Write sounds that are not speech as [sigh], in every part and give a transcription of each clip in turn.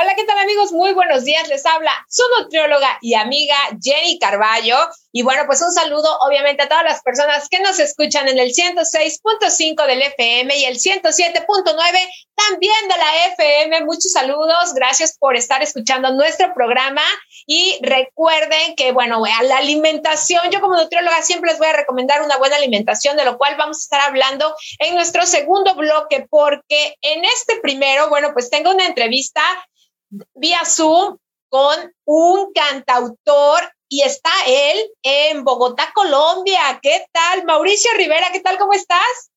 Hola, ¿qué tal amigos? Muy buenos días. Les habla su nutrióloga y amiga Jenny Carballo. Y bueno, pues un saludo obviamente a todas las personas que nos escuchan en el 106.5 del FM y el 107.9 también de la FM. Muchos saludos. Gracias por estar escuchando nuestro programa. Y recuerden que, bueno, a la alimentación, yo como nutrióloga siempre les voy a recomendar una buena alimentación, de lo cual vamos a estar hablando en nuestro segundo bloque, porque en este primero, bueno, pues tengo una entrevista vía Zoom con un cantautor y está él en Bogotá, Colombia. ¿Qué tal? Mauricio Rivera, ¿qué tal? ¿Cómo estás?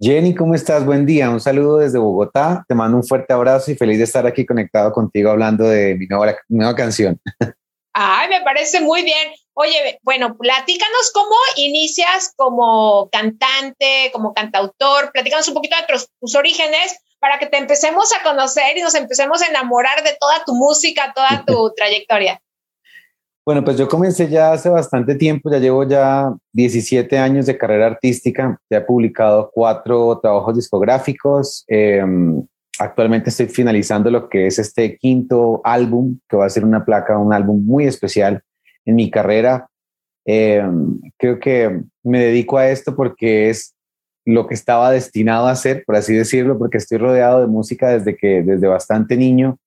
Jenny, ¿cómo estás? Buen día. Un saludo desde Bogotá. Te mando un fuerte abrazo y feliz de estar aquí conectado contigo hablando de mi nueva, nueva canción. [laughs] Ay, me parece muy bien. Oye, bueno, platícanos cómo inicias como cantante, como cantautor. Platícanos un poquito de tus orígenes para que te empecemos a conocer y nos empecemos a enamorar de toda tu música, toda tu [laughs] trayectoria? Bueno, pues yo comencé ya hace bastante tiempo, ya llevo ya 17 años de carrera artística, ya he publicado cuatro trabajos discográficos, em, actualmente estoy finalizando lo que es este quinto álbum, que va a ser una placa, un álbum muy especial en mi carrera. Em, creo que me dedico a esto porque es lo que estaba destinado a hacer, por así decirlo, porque estoy rodeado de música desde que desde bastante niño.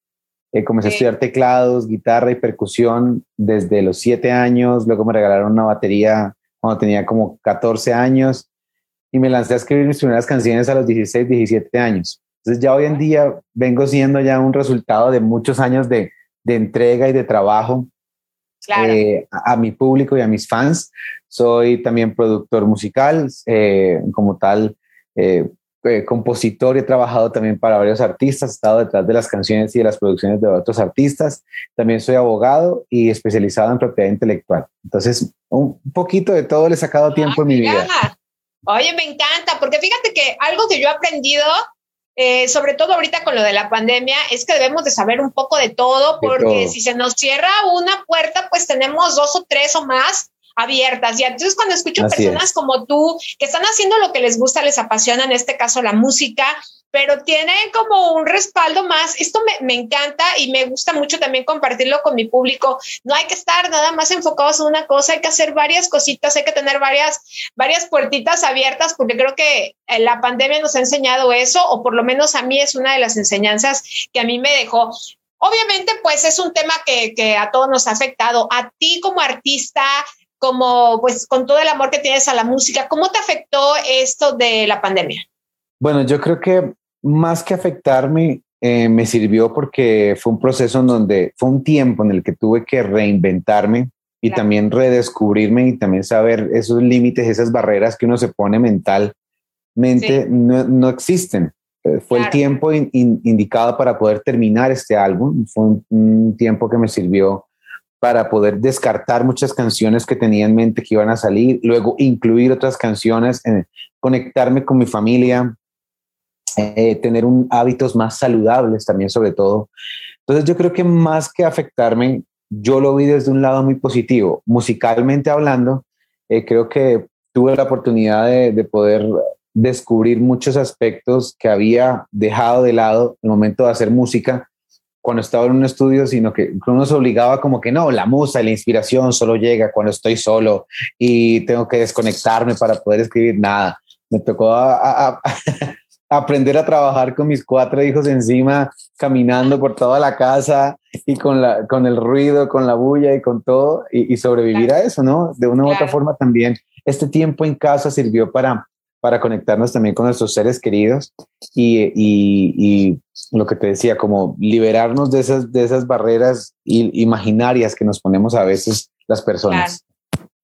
Eh, comencé a estudiar teclados, guitarra y percusión desde los siete años. Luego me regalaron una batería cuando tenía como 14 años y me lancé a escribir mis primeras canciones a los 16, 17 años. Entonces ya hoy en día vengo siendo ya un resultado de muchos años de, de entrega y de trabajo eh, a, mi público y a mis fans. Soy también productor musical, eh, como tal, eh, compositor, he trabajado también para varios artistas, he estado detrás de las canciones y de las producciones de otros artistas. También soy abogado y especializado en propiedad intelectual. Entonces, un poquito de todo le he sacado tiempo en mi vida. Oye, me encanta, porque fíjate que algo que yo he aprendido eh, sobre todo ahorita con lo de la pandemia, es que debemos de saber un poco de todo, porque si se nos cierra una puerta, pues tenemos dos o tres o más abiertas. Y entonces cuando escucho personas como tú que están haciendo lo que les gusta, les apasiona, en este caso la música, pero tiene como un respaldo más. Esto me, me, encanta y me gusta mucho también compartirlo con mi público. No hay que estar nada más enfocados en una cosa, hay que hacer varias cositas, hay que tener varias, varias puertitas abiertas, porque creo que eh, la pandemia nos ha enseñado eso, o por lo menos a mí es una de las enseñanzas que a mí me dejó. Obviamente, pues es un tema que, que a todos nos ha afectado. A ti como artista, como pues con todo el amor que tienes a la música, ¿cómo te afectó esto de la pandemia? Bueno, yo creo que más que afectarme, eh, me sirvió porque fue un proceso en donde fue un tiempo en el que tuve que reinventarme y también redescubrirme y también saber esos límites, esas barreras que uno se pone mentalmente no, no, existen. Eh, fue el tiempo indicado para poder terminar este álbum. Fue un, tiempo que me sirvió para poder descartar muchas canciones que tenía en mente que iban a salir, luego incluir otras canciones, conectarme con mi familia, eh, tener un, hábitos más saludables también sobre todo. Entonces yo creo que más que afectarme, yo lo vi desde un lado muy positivo. Musicalmente hablando, eh, creo que tuve la oportunidad de, de, poder descubrir muchos aspectos que había dejado de lado en el momento de hacer música cuando estaba en un estudio, sino que uno se obligaba como que no, la musa y la inspiración solo llega cuando estoy solo y tengo que desconectarme para poder escribir nada. Me tocó a, [laughs] aprender a trabajar con mis cuatro hijos encima, caminando por toda la casa y con, la, con el ruido, con la bulla y con todo, y, sobrevivir a eso, ¿no? De una u otra forma también. Este tiempo en casa sirvió para, para conectarnos también con nuestros seres queridos y, y, lo que te decía, como liberarnos de esas, de esas barreras imaginarias que nos ponemos a veces las personas.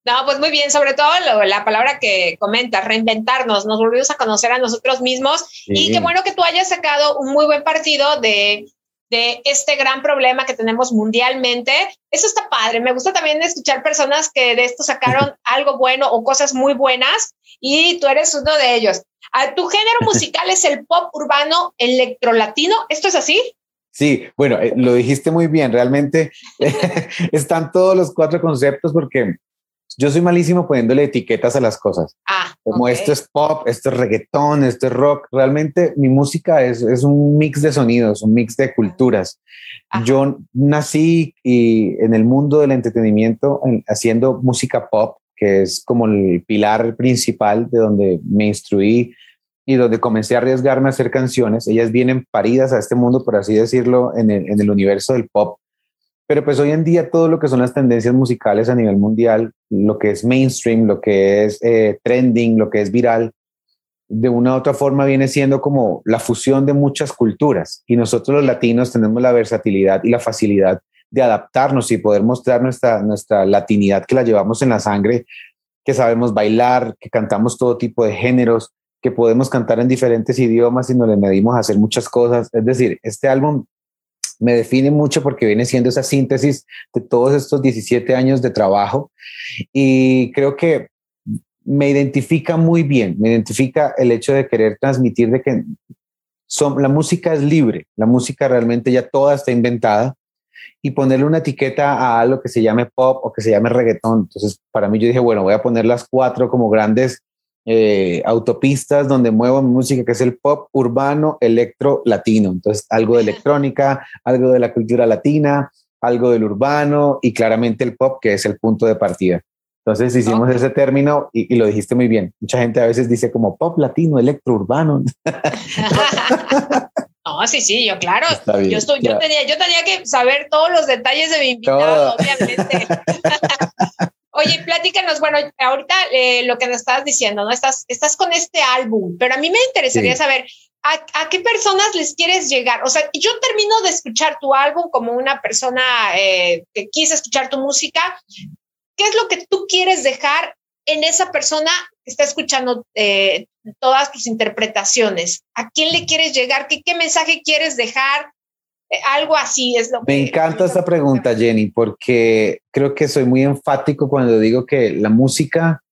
No, pues muy bien, sobre todo la palabra que comentas, reinventarnos, nos volvimos a conocer a nosotros mismos y qué bueno que tú hayas sacado un muy buen partido de, de este gran problema que tenemos mundialmente. Eso está padre. Me gusta también escuchar personas que de esto sacaron [laughs] algo bueno o cosas muy buenas y tú eres uno de ellos. Ah, ¿Tu género [laughs] musical es el pop urbano electrolatino? ¿Esto es así? Sí, bueno, eh, lo dijiste muy bien. Realmente [laughs] están todos los cuatro conceptos porque yo soy malísimo poniéndole etiquetas a las cosas. Ah, como esto es pop, esto es reggaetón, esto es rock. Realmente mi música es, es un mix de sonidos, un mix de culturas. Yo nací y en el mundo del entretenimiento haciendo música pop, que es como el pilar principal de donde me instruí y donde comencé a arriesgarme a hacer canciones. Ellas vienen paridas a este mundo, por así decirlo, en el, universo del pop pero pues hoy en día todo lo que son las tendencias musicales a nivel mundial, lo que es mainstream, lo que es eh, trending, lo que es viral, de una u otra forma viene siendo como la fusión de muchas culturas. Y nosotros los latinos tenemos la versatilidad y la facilidad de adaptarnos y poder mostrar nuestra, nuestra latinidad que la llevamos en la sangre, que sabemos bailar, que cantamos todo tipo de géneros, que podemos cantar en diferentes idiomas y nos le medimos a hacer muchas cosas. Es decir, este álbum me define mucho porque viene siendo esa síntesis de todos estos 17 años de trabajo y creo que me identifica muy bien, me identifica el hecho de querer transmitir de que son, la música es libre, la música realmente ya toda está inventada y ponerle una etiqueta a algo que se llame pop o que se llame reggaetón. Entonces, para mí yo dije, bueno, voy a poner las cuatro como grandes eh, autopistas donde muevo música, que es el pop urbano, electro, latino. Entonces, algo de electrónica, algo de la cultura latina, algo del urbano y claramente el pop, que es el punto de partida. Entonces hicimos ese término y, lo dijiste muy bien. Mucha gente a veces dice como pop latino, electro urbano. [laughs] [laughs] No, sí, sí, yo claro. yo, estoy, yo, tenía, yo tenía que saber todos los detalles de mi invitado, obviamente. [laughs] Oye, platícanos, bueno, ahorita eh, lo que nos estabas diciendo, ¿no? Estás, estás con este álbum, pero a mí me interesaría saber ¿a, qué personas les quieres llegar. O sea, yo termino de escuchar tu álbum como una persona eh, que quise escuchar tu música. ¿Qué es lo que tú quieres dejar en esa persona está escuchando eh, todas tus interpretaciones? ¿A quién le quieres llegar? ¿Qué, qué mensaje quieres dejar? algo así es lo Me encanta esta pregunta, Jenny, porque creo que soy muy enfático cuando digo que la música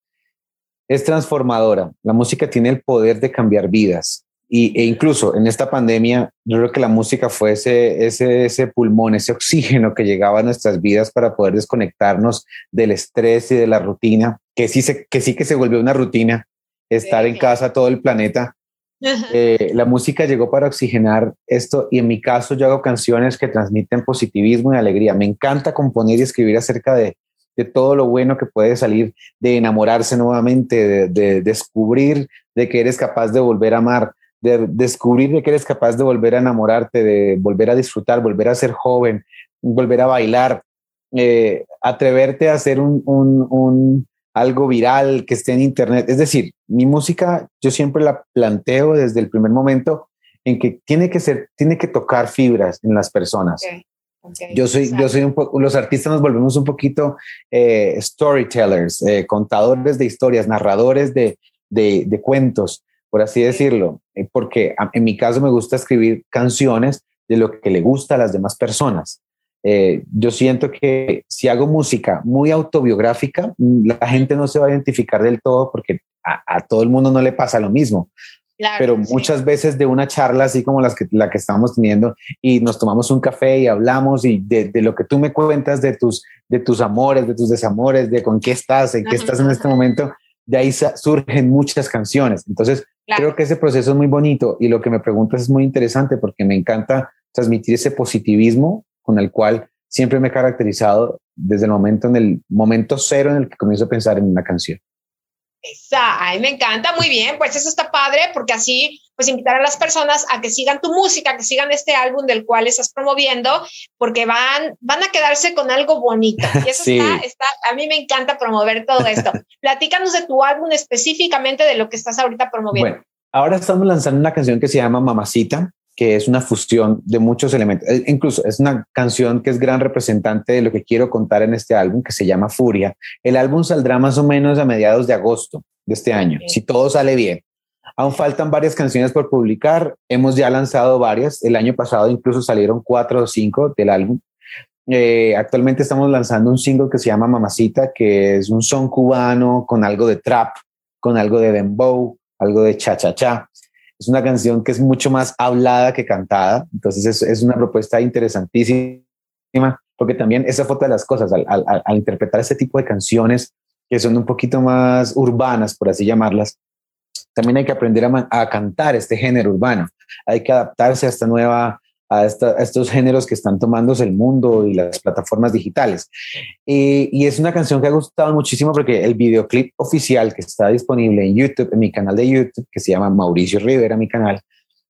es transformadora. La música tiene el poder de cambiar vidas. Y, e incluso en esta pandemia, yo creo que la música fue ese, ese, ese pulmón, ese oxígeno que llegaba a nuestras vidas para poder desconectarnos del estrés y de la rutina, que sí, se, que, sí que se volvió una rutina, estar en casa todo el planeta [laughs] eh, la música llegó para oxigenar esto y en mi caso yo hago canciones que transmiten positivismo y alegría. Me encanta componer y escribir acerca de, todo lo bueno que puede salir de enamorarse nuevamente, de, descubrir de que eres capaz de volver a amar, de descubrir de que eres capaz de volver a enamorarte, de volver a disfrutar, volver a ser joven, volver a bailar, eh, atreverte a hacer un, algo viral que esté en internet. Es decir, mi música yo siempre la planteo desde el primer momento en que tiene que ser, tiene que tocar fibras en las personas. yo soy, yo soy un poco, los artistas nos volvemos un poquito eh, storytellers, eh, contadores de historias, narradores de, de, cuentos, por así decirlo, eh, porque en mi caso me gusta escribir canciones de lo que le gusta a las demás personas. Eh, yo siento que si hago música muy autobiográfica, la gente no se va a identificar del todo porque a, todo el mundo no le pasa lo mismo. pero muchas veces de una charla así como las que, la que estamos teniendo y nos tomamos un café y hablamos y de, lo que tú me cuentas de tus, de tus amores, de tus desamores, de con qué estás, en qué estás en este momento, de ahí surgen muchas canciones. Entonces, creo que ese proceso es muy bonito y lo que me preguntas es muy interesante porque me encanta transmitir ese positivismo con el cual siempre me he caracterizado desde el momento, en el momento cero en el que comienzo a pensar en una canción. Esa, ay, me encanta, muy bien, pues eso está padre porque así, pues invitar a las personas a que sigan tu música, que sigan este álbum del cual estás promoviendo, porque van, van a quedarse con algo bonito. [laughs] Y eso está, está, a mí me encanta promover todo esto. [laughs] Platícanos de tu álbum específicamente de lo que estás ahorita promoviendo. Bueno, ahora estamos lanzando una canción que se llama Mamacita, que es una fusión de muchos elementos. Eh, incluso es una canción que es gran representante de lo que quiero contar en este álbum, que se llama Furia. El álbum saldrá más o menos a mediados de agosto de este año, si todo sale bien. Aún faltan varias canciones por publicar. Hemos ya lanzado varias. El año pasado incluso salieron cuatro o cinco del álbum. Eh, actualmente estamos lanzando un single que se llama Mamacita, que es un son cubano con algo de trap, con algo de dembow, algo de cha-cha-cha es una canción que es mucho más hablada que cantada, entonces es, es una propuesta interesantísima, porque también esa foto de las cosas, al, al, interpretar este tipo de canciones que son un poquito más urbanas, por así llamarlas, también hay que aprender a, cantar este género urbano. Hay que adaptarse a esta nueva, a, estos géneros que están tomándose el mundo y las plataformas digitales. y es una canción que ha gustado muchísimo porque el videoclip oficial que está disponible en YouTube, en mi canal de YouTube, que se llama Mauricio Rivera, mi canal,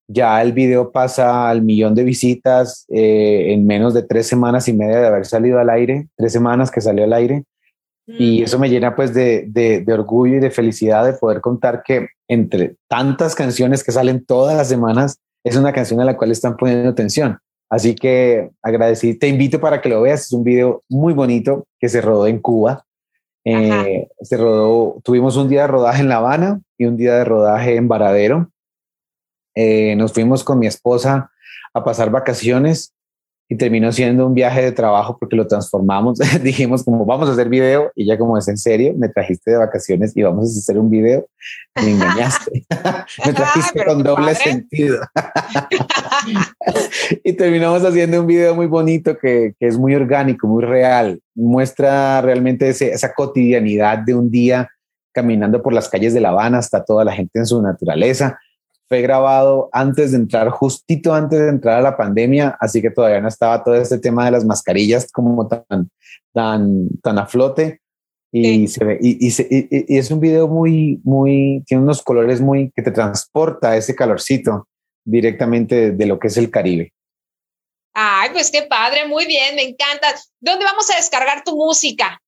ya el video pasa al millón de visitas eh, en menos de tres semanas y media de haber salido al aire, tres semanas que salió al aire. Y mm. eso me llena pues de, de, orgullo y de felicidad de poder contar que entre tantas canciones que salen todas las semanas, es una canción a la cual están poniendo atención. Así que agradecí, te invito para que lo veas. Es un video muy bonito que se rodó en Cuba. Eh, se rodó, tuvimos un día de rodaje en La Habana y un día de rodaje en Varadero. Eh, nos fuimos con mi esposa a pasar vacaciones y terminó siendo un viaje de trabajo porque lo transformamos. [laughs] Dijimos como vamos a hacer video y ya como es en serio, me trajiste de vacaciones y vamos a hacer un video. Me engañaste. [laughs] me trajiste con doble sentido. [laughs] y terminamos haciendo un video muy bonito que, que, es muy orgánico, muy real. Muestra realmente ese, esa cotidianidad de un día caminando por las calles de La Habana hasta toda la gente en su naturaleza fue grabado antes de entrar, justito antes de entrar a la pandemia, así que todavía no estaba todo este tema de las mascarillas como tan, tan, tan a flote. Y, se ve, y, y, es un video muy, muy, tiene unos colores muy que te transporta ese calorcito directamente de lo que es el Caribe. Ay, pues qué padre, muy bien, me encanta. ¿Dónde vamos a descargar tu música?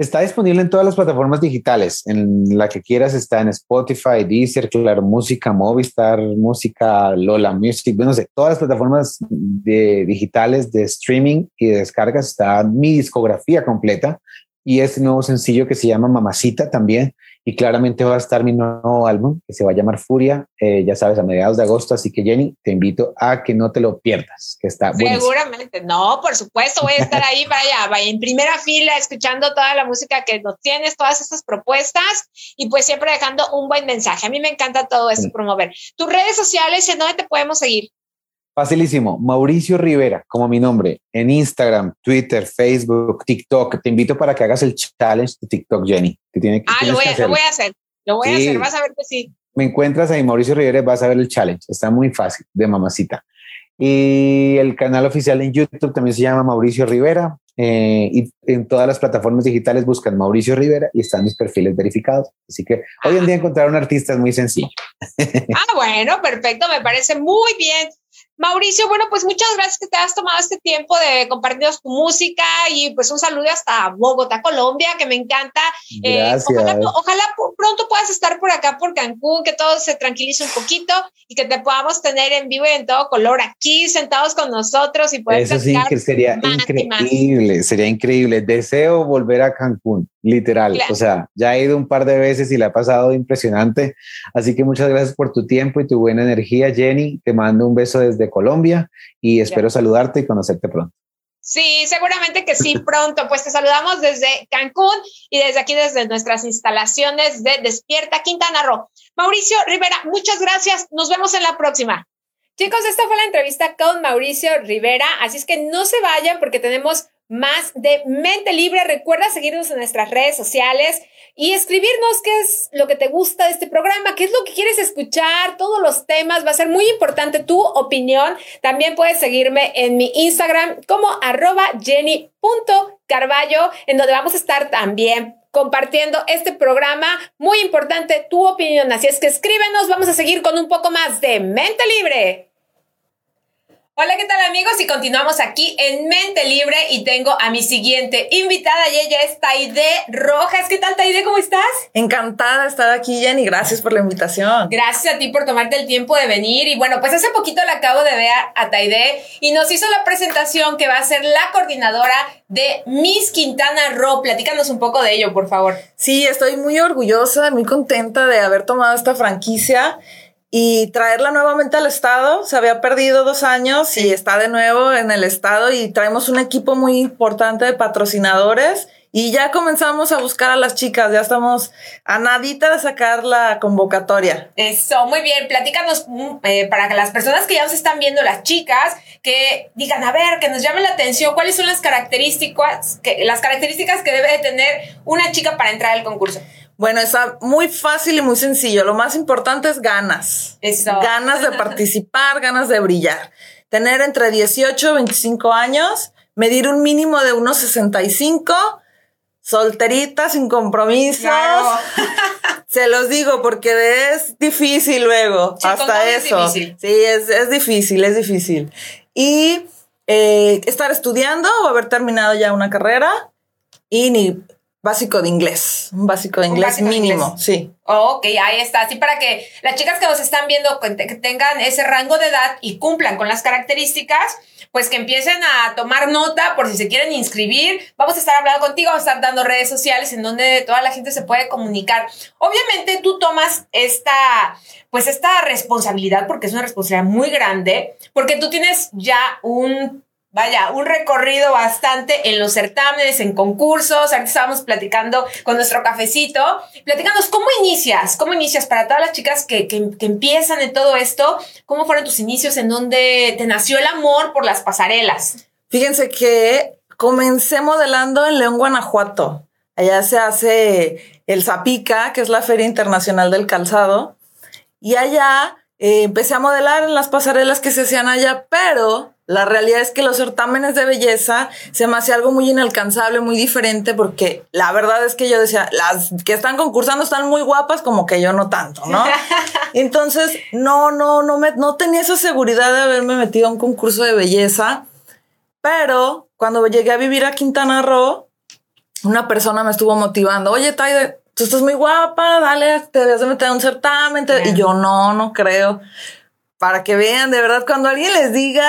Está disponible en todas las plataformas digitales. En la que quieras está en Spotify, Deezer, Claro Música, Movistar, Música, Lola Music, no sé, todas las plataformas de, digitales de streaming y de descargas está mi discografía completa y este nuevo sencillo que se llama Mamacita también y claramente va a estar mi nuevo álbum que se va a llamar Furia, eh, ya sabes, a mediados de agosto. Así que Jenny, te invito a que no te lo pierdas, que está Seguramente, no, por supuesto, voy a estar ahí allá, vaya en primera fila, escuchando toda la música que nos tienes, todas estas propuestas y pues siempre dejando un buen mensaje. A mí me encanta todo esto, promover. Tus redes sociales, ¿en dónde te podemos seguir? Facilísimo, Mauricio Rivera, como mi nombre, en Instagram, Twitter, Facebook, TikTok. Te invito para que hagas el challenge de TikTok, Jenny. Que tiene, ah, lo voy, a, hacer, lo voy a hacer, vas a ver que sí. Me encuentras ahí, Mauricio Rivera, vas a ver el challenge. Está muy fácil, de mamacita. Y el canal oficial en YouTube también se llama Mauricio Rivera. Eh, y en todas las plataformas digitales buscan Mauricio Rivera y están mis perfiles verificados. Así que hoy en día encontrar un artista es muy sencillo. [laughs] Ah, bueno, perfecto, me parece muy bien. Mauricio, bueno, pues muchas gracias que te has tomado este tiempo de compartirnos tu música y pues un saludo hasta Bogotá, Colombia, que me encanta. Eh, ojalá, pronto puedas estar por acá, por Cancún, que todo se tranquilice un poquito y que te podamos tener en vivo y en todo color aquí, sentados con nosotros y poder Eso sí, que sería increíble, sería increíble. Deseo volver a Cancún, literal. O sea, ya he ido un par de veces y la he pasado impresionante. Así que muchas gracias por tu tiempo y tu buena energía, Jenny. Te mando un beso desde Colombia y espero saludarte y conocerte pronto. Sí, seguramente que sí, [laughs] pronto. Pues te saludamos desde Cancún y desde aquí, desde nuestras instalaciones de Despierta Quintana Roo. Mauricio Rivera, muchas gracias. Nos vemos en la próxima. Chicos, esta fue la entrevista con Mauricio Rivera, así es que no se vayan porque tenemos más de Mente Libre. Recuerda seguirnos en nuestras redes sociales y escribirnos qué es lo que te gusta de este programa, qué es lo que quieres escuchar, todos los temas. Va a ser muy importante tu opinión. También puedes seguirme en mi Instagram como arroba jenny.carballo, en donde vamos a estar también compartiendo este programa. Muy importante tu opinión. Así es que escríbenos. Vamos a seguir con un poco más de Mente Libre. Hola, ¿qué tal amigos? Y continuamos aquí en Mente Libre y tengo a mi siguiente invitada y ella es Taide Rojas. ¿Qué tal Taide? ¿Cómo estás? Encantada de estar aquí, Jenny. Gracias por la invitación. Gracias a ti por tomarte el tiempo de venir. Y bueno, pues hace poquito la acabo de ver a Taide y nos hizo la presentación que va a ser la coordinadora de Miss Quintana Roo. Platícanos un poco de ello, por favor. Sí, estoy muy orgullosa, muy contenta de haber tomado esta franquicia y traerla nuevamente al estado. Se había perdido dos años y está de nuevo en el estado y traemos un equipo muy importante de patrocinadores y ya comenzamos a buscar a las chicas, ya estamos a nadita de sacar la convocatoria. Eso, muy bien, platícanos mm, eh, para que las personas que ya nos están viendo, las chicas, que digan, a ver, que nos llame la atención, cuáles son las características que, las características que debe de tener una chica para entrar al concurso. Bueno, está muy fácil y muy sencillo. Lo más importante es ganas. Eso. Ganas de participar, [laughs] ganas de brillar. Tener entre 18 y 25 años, medir un mínimo de 1,65 solterita, sin compromisos. [laughs] Se los digo porque es difícil luego, hasta eso. Sí, es, es, difícil, es difícil. Y eh, estar estudiando o haber terminado ya una carrera y ni básico de inglés, un básico de inglés mínimo, sí. ok, ahí está. Así para que las chicas que nos están viendo que tengan ese rango de edad y cumplan con las características, pues que empiecen a tomar nota por si se quieren inscribir. Vamos a estar hablando contigo, vamos a estar dando redes sociales en donde toda la gente se puede comunicar. Obviamente tú tomas esta, pues esta responsabilidad porque es una responsabilidad muy grande, porque tú tienes ya un vaya, un recorrido bastante en los certámenes, en concursos. Ahorita estábamos platicando con nuestro cafecito. Platicándonos, ¿cómo inicias? ¿Cómo inicias para todas las chicas que, que, que, empiezan en todo esto? ¿Cómo fueron tus inicios? ¿En dónde te nació el amor por las pasarelas? Fíjense que comencé modelando en León, Guanajuato. Allá se hace el Zapica, que es la Feria Internacional del Calzado. Y allá eh, empecé a modelar en las pasarelas que se hacían allá, pero la realidad es que los certámenes de belleza se me hacía algo muy inalcanzable, muy diferente, porque la verdad es que yo decía, las que están concursando están muy guapas, como que yo no tanto, ¿no? [laughs] Entonces, no, no, no me, no tenía esa seguridad de haberme metido a un concurso de belleza, pero cuando llegué a vivir a Quintana Roo, una persona me estuvo motivando, oye, Taide, tú estás muy guapa, dale, te debes de meter a un certamen. Y yo, no, no creo. Para que vean, de verdad, cuando alguien les diga,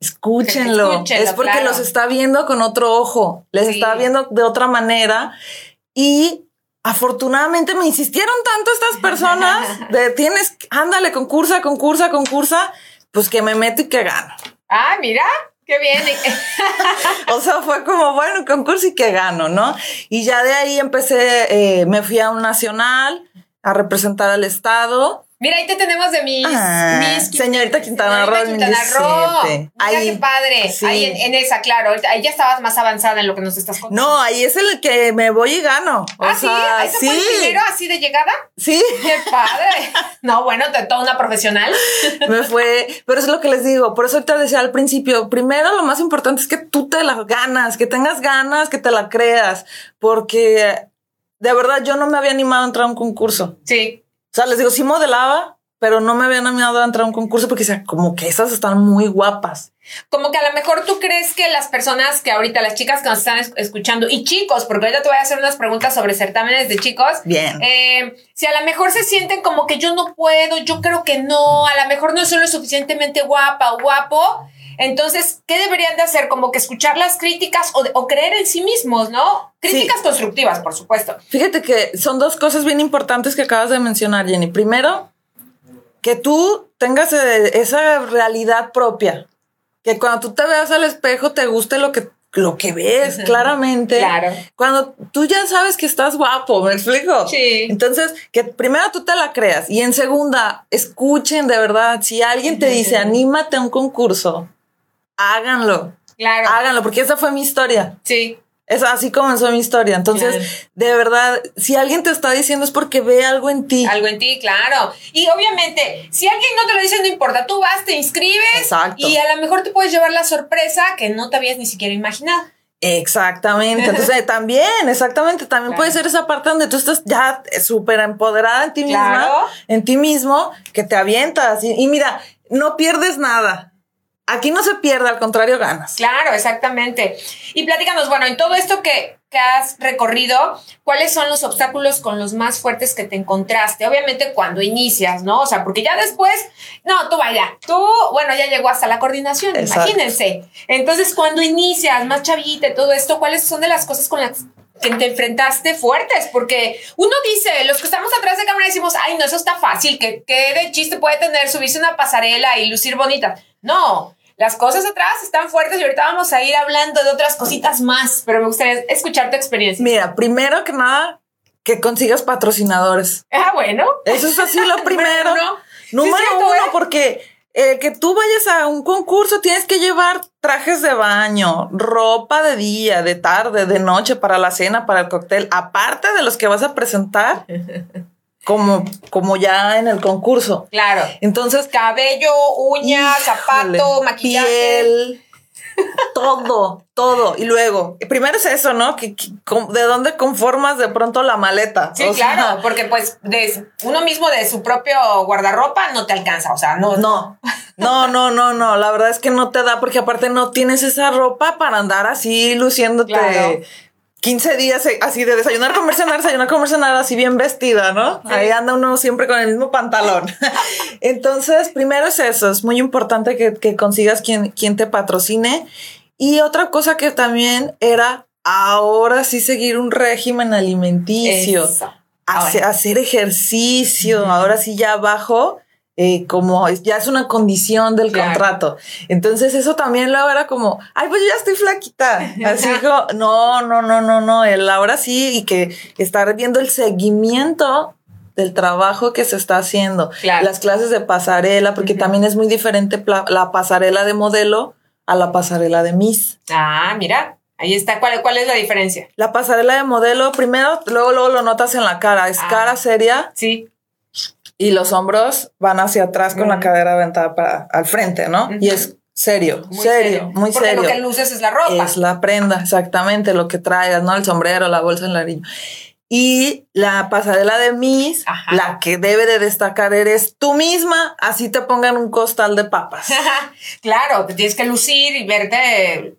escúchenlo. es porque los está viendo con otro ojo, les está viendo de otra manera. Y afortunadamente me insistieron tanto estas [laughs] personas de tienes, ándale, concursa, concursa, concursa, pues que me meto y que gano. Ah, mira. Qué bien. [laughs] [laughs] o sea, fue como, bueno, concurso y que gano, ¿no? Y ya de ahí empecé, eh, me fui a un nacional a representar al Estado Mira, ahí te tenemos de mis, ah, mis señorita Quintana Roo. Quintana Roo. Mira ahí, qué padre. Ahí en, esa, claro. Ahí ya estabas más avanzada en lo que nos estás contando. No, ahí es el que me voy y gano. ah, sí. Ahí se fue el primero así de llegada. Sí. Qué padre. [laughs] no, bueno, de toda una profesional. [laughs] me fue. Pero es lo que les digo. Por eso te decía al principio. Primero, lo más importante es que tú te las ganas, que tengas ganas, que te la creas. Porque de verdad yo no me había animado a entrar a un concurso. Sí. O sea, les digo, sí modelaba, pero no me habían animado a entrar a un concurso porque sea, como que esas están muy guapas. Como que a lo mejor tú crees que las personas que ahorita, las chicas que nos están escuchando y chicos, porque ahorita te voy a hacer unas preguntas sobre certámenes de chicos. Bien. Eh, si a lo mejor se sienten como que yo no puedo, yo creo que no, a lo mejor no soy lo suficientemente guapa o guapo. Entonces, ¿qué deberían de hacer? Como que escuchar las críticas o, creer en sí mismos, ¿no? Críticas constructivas, por supuesto. Fíjate que son dos cosas bien importantes que acabas de mencionar, Jenny. Primero, que tú tengas eh, esa realidad propia. Que cuando tú te veas al espejo te guste lo que lo que ves claramente. Claro. Cuando tú ya sabes que estás guapo, ¿me explico? Sí. Entonces, que primero tú te la creas y en segunda, escuchen de verdad, si alguien te dice, anímate a un concurso, háganlo. Claro. Háganlo, porque esa fue mi historia. Sí. Es así comenzó mi historia. Entonces, de verdad, si alguien te está diciendo es porque ve algo en ti. Algo en ti, claro. Y obviamente, si alguien no te lo dice, no importa. Tú vas, te inscribes. Exacto. Y a lo mejor te puedes llevar la sorpresa que no te habías ni siquiera imaginado. Exactamente. [laughs] Entonces, también, exactamente. También puede ser esa parte donde tú estás ya súper empoderada en ti misma, en ti mismo, que te avientas. y mira, no pierdes nada. Aquí no se pierde, al contrario, ganas. Claro, exactamente. Y platícanos, bueno, en todo esto que, que, has recorrido, ¿cuáles son los obstáculos con los más fuertes que te encontraste? Obviamente cuando inicias, ¿no? O sea, porque ya después, no, tú vaya, tú, bueno, ya llegó hasta la coordinación, imagínense. Entonces, cuando inicias, más chavita todo esto, ¿cuáles son de las cosas con las que te enfrentaste fuertes, porque uno dice, los que estamos atrás de cámara decimos, ay, no, eso está fácil, que, que de chiste puede tener subirse una pasarela y lucir bonita. No, las cosas atrás están fuertes y ahorita vamos a ir hablando de otras cositas más, pero me gustaría escuchar tu experiencia. Mira, primero que nada, que consigas patrocinadores. Ah, bueno. Eso es así lo [laughs] primero. Número uno, ¿eh? porque el que tú vayas a un concurso tienes que llevar trajes de baño, ropa de día, de tarde, de noche, para la cena, para el cóctel, aparte de los que vas a presentar. [laughs] Como, como ya en el concurso. Claro. Entonces. Cabello, uñas, zapato, maquillaje. Piel, todo, todo. Y luego, primero es eso, ¿no? Que, ¿De dónde conformas de pronto la maleta? Sí, claro, porque pues de uno mismo de su propio guardarropa no te alcanza, o sea, no. No, no, no, no, no. La verdad es que no te da porque aparte no tienes esa ropa para andar así luciéndote. 15 días eh, así de desayunar, comer, cenar, desayunar, comer, cenar, así bien vestida, ¿no? Ahí anda uno siempre con el mismo pantalón. [laughs] Entonces, primero es eso, es muy importante que, consigas quien, quien te patrocine. Y otra cosa que también era ahora sí seguir un régimen alimenticio, hacer, ejercicio, ahora sí ya bajo eh, como ya es una condición del contrato. Entonces eso también luego era como, ay, pues yo ya estoy flaquita. [laughs] Así como, no, no, no, no, no, el ahora sí y que estar viendo el seguimiento del trabajo que se está haciendo, las clases de pasarela, porque también es muy diferente la pasarela de modelo a la pasarela de Miss. Ah, mira. Ahí está. ¿Cuál, ¿Cuál es la diferencia? La pasarela de modelo, primero, luego, luego lo notas en la cara. Es ah. cara seria. Sí y los hombros van hacia atrás con la cadera aventada para al frente, ¿no? Y es serio, muy serio, muy Porque serio. Lo que luces es la ropa. Es la prenda, exactamente, lo que traigas, ¿no? El sombrero, la bolsa, el larillo. Y la pasarela de Miss, la que debe de destacar eres tú misma, así te pongan un costal de papas. [laughs] claro, te tienes que lucir y verte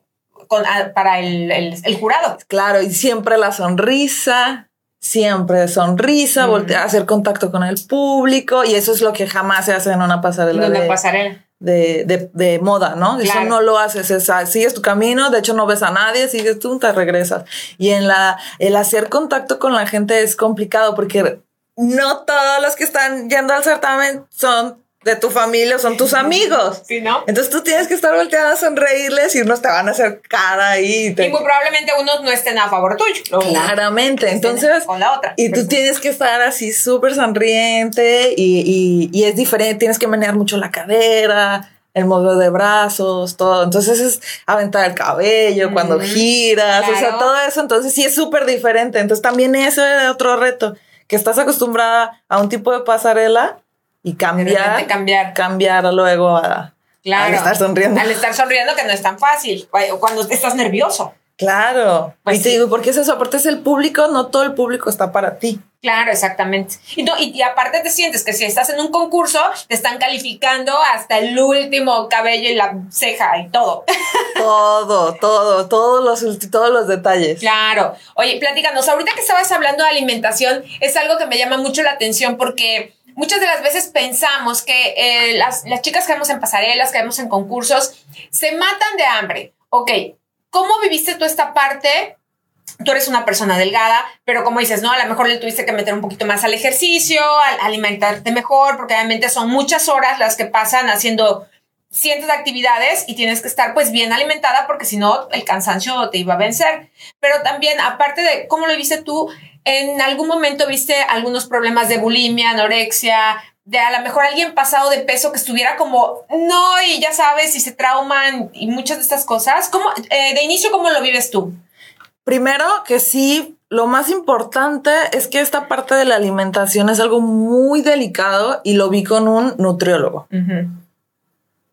con, para el, el jurado. Claro, y siempre la sonrisa, siempre sonrisa, voltear, hacer contacto con el público y eso es lo que jamás se hace en una pasarela. de, pasarela. De, moda, ¿no? Eso no lo haces, es, sigues tu camino, de hecho no ves a nadie, sigues tú, te regresas. Y en la, el hacer contacto con la gente es complicado porque no todos los que están yendo al certamen son de tu familia son tus amigos. Sí, ¿no? Entonces tú tienes que estar volteada a sonreírles y unos te van a hacer cara ahí. Y, muy probablemente unos no estén a favor tuyo. Claramente. Entonces. Con la otra. Y tú tienes que estar así súper sonriente y, y, es diferente. Tienes que menear mucho la cadera el modo de brazos, todo. Entonces es aventar el cabello cuando giras, o sea, todo eso. Entonces sí es súper diferente. Entonces también eso es otro reto, que estás acostumbrada a un tipo de pasarela y cambiar, cambiar, cambiar luego a, claro, estar sonriendo. Al estar sonriendo, que no es tan fácil, cuando estás nervioso. Claro. Pues y te digo, porque es eso, aparte es el público, no todo el público está para ti. Claro, exactamente. Y, y, aparte te sientes que si estás en un concurso, te están calificando hasta el último cabello y la ceja y todo. [laughs] Todo, todo, todos los, todos los detalles. Claro. Oye, platícanos, ahorita que estabas hablando de alimentación, es algo que me llama mucho la atención porque muchas de las veces pensamos que eh, las, chicas que vemos en pasarelas, que vemos en concursos, se matan de hambre. Ok, ¿cómo viviste tú esta parte? Tú eres una persona delgada, pero como dices, ¿no? A lo mejor le tuviste que meter un poquito más al ejercicio, al alimentarte mejor, porque obviamente son muchas horas las que pasan haciendo cientos de actividades y tienes que estar pues bien alimentada porque si no el cansancio te iba a vencer. Pero también, aparte de cómo lo viste tú, ¿En algún momento viste algunos problemas de bulimia, anorexia, de a lo mejor alguien pasado de peso que estuviera como, no, y ya sabes, y se trauman y muchas de estas cosas? ¿Cómo, eh, de inicio, cómo lo vives tú? Primero que sí, lo más importante es que esta parte de la alimentación es algo muy delicado y lo vi con un nutriólogo.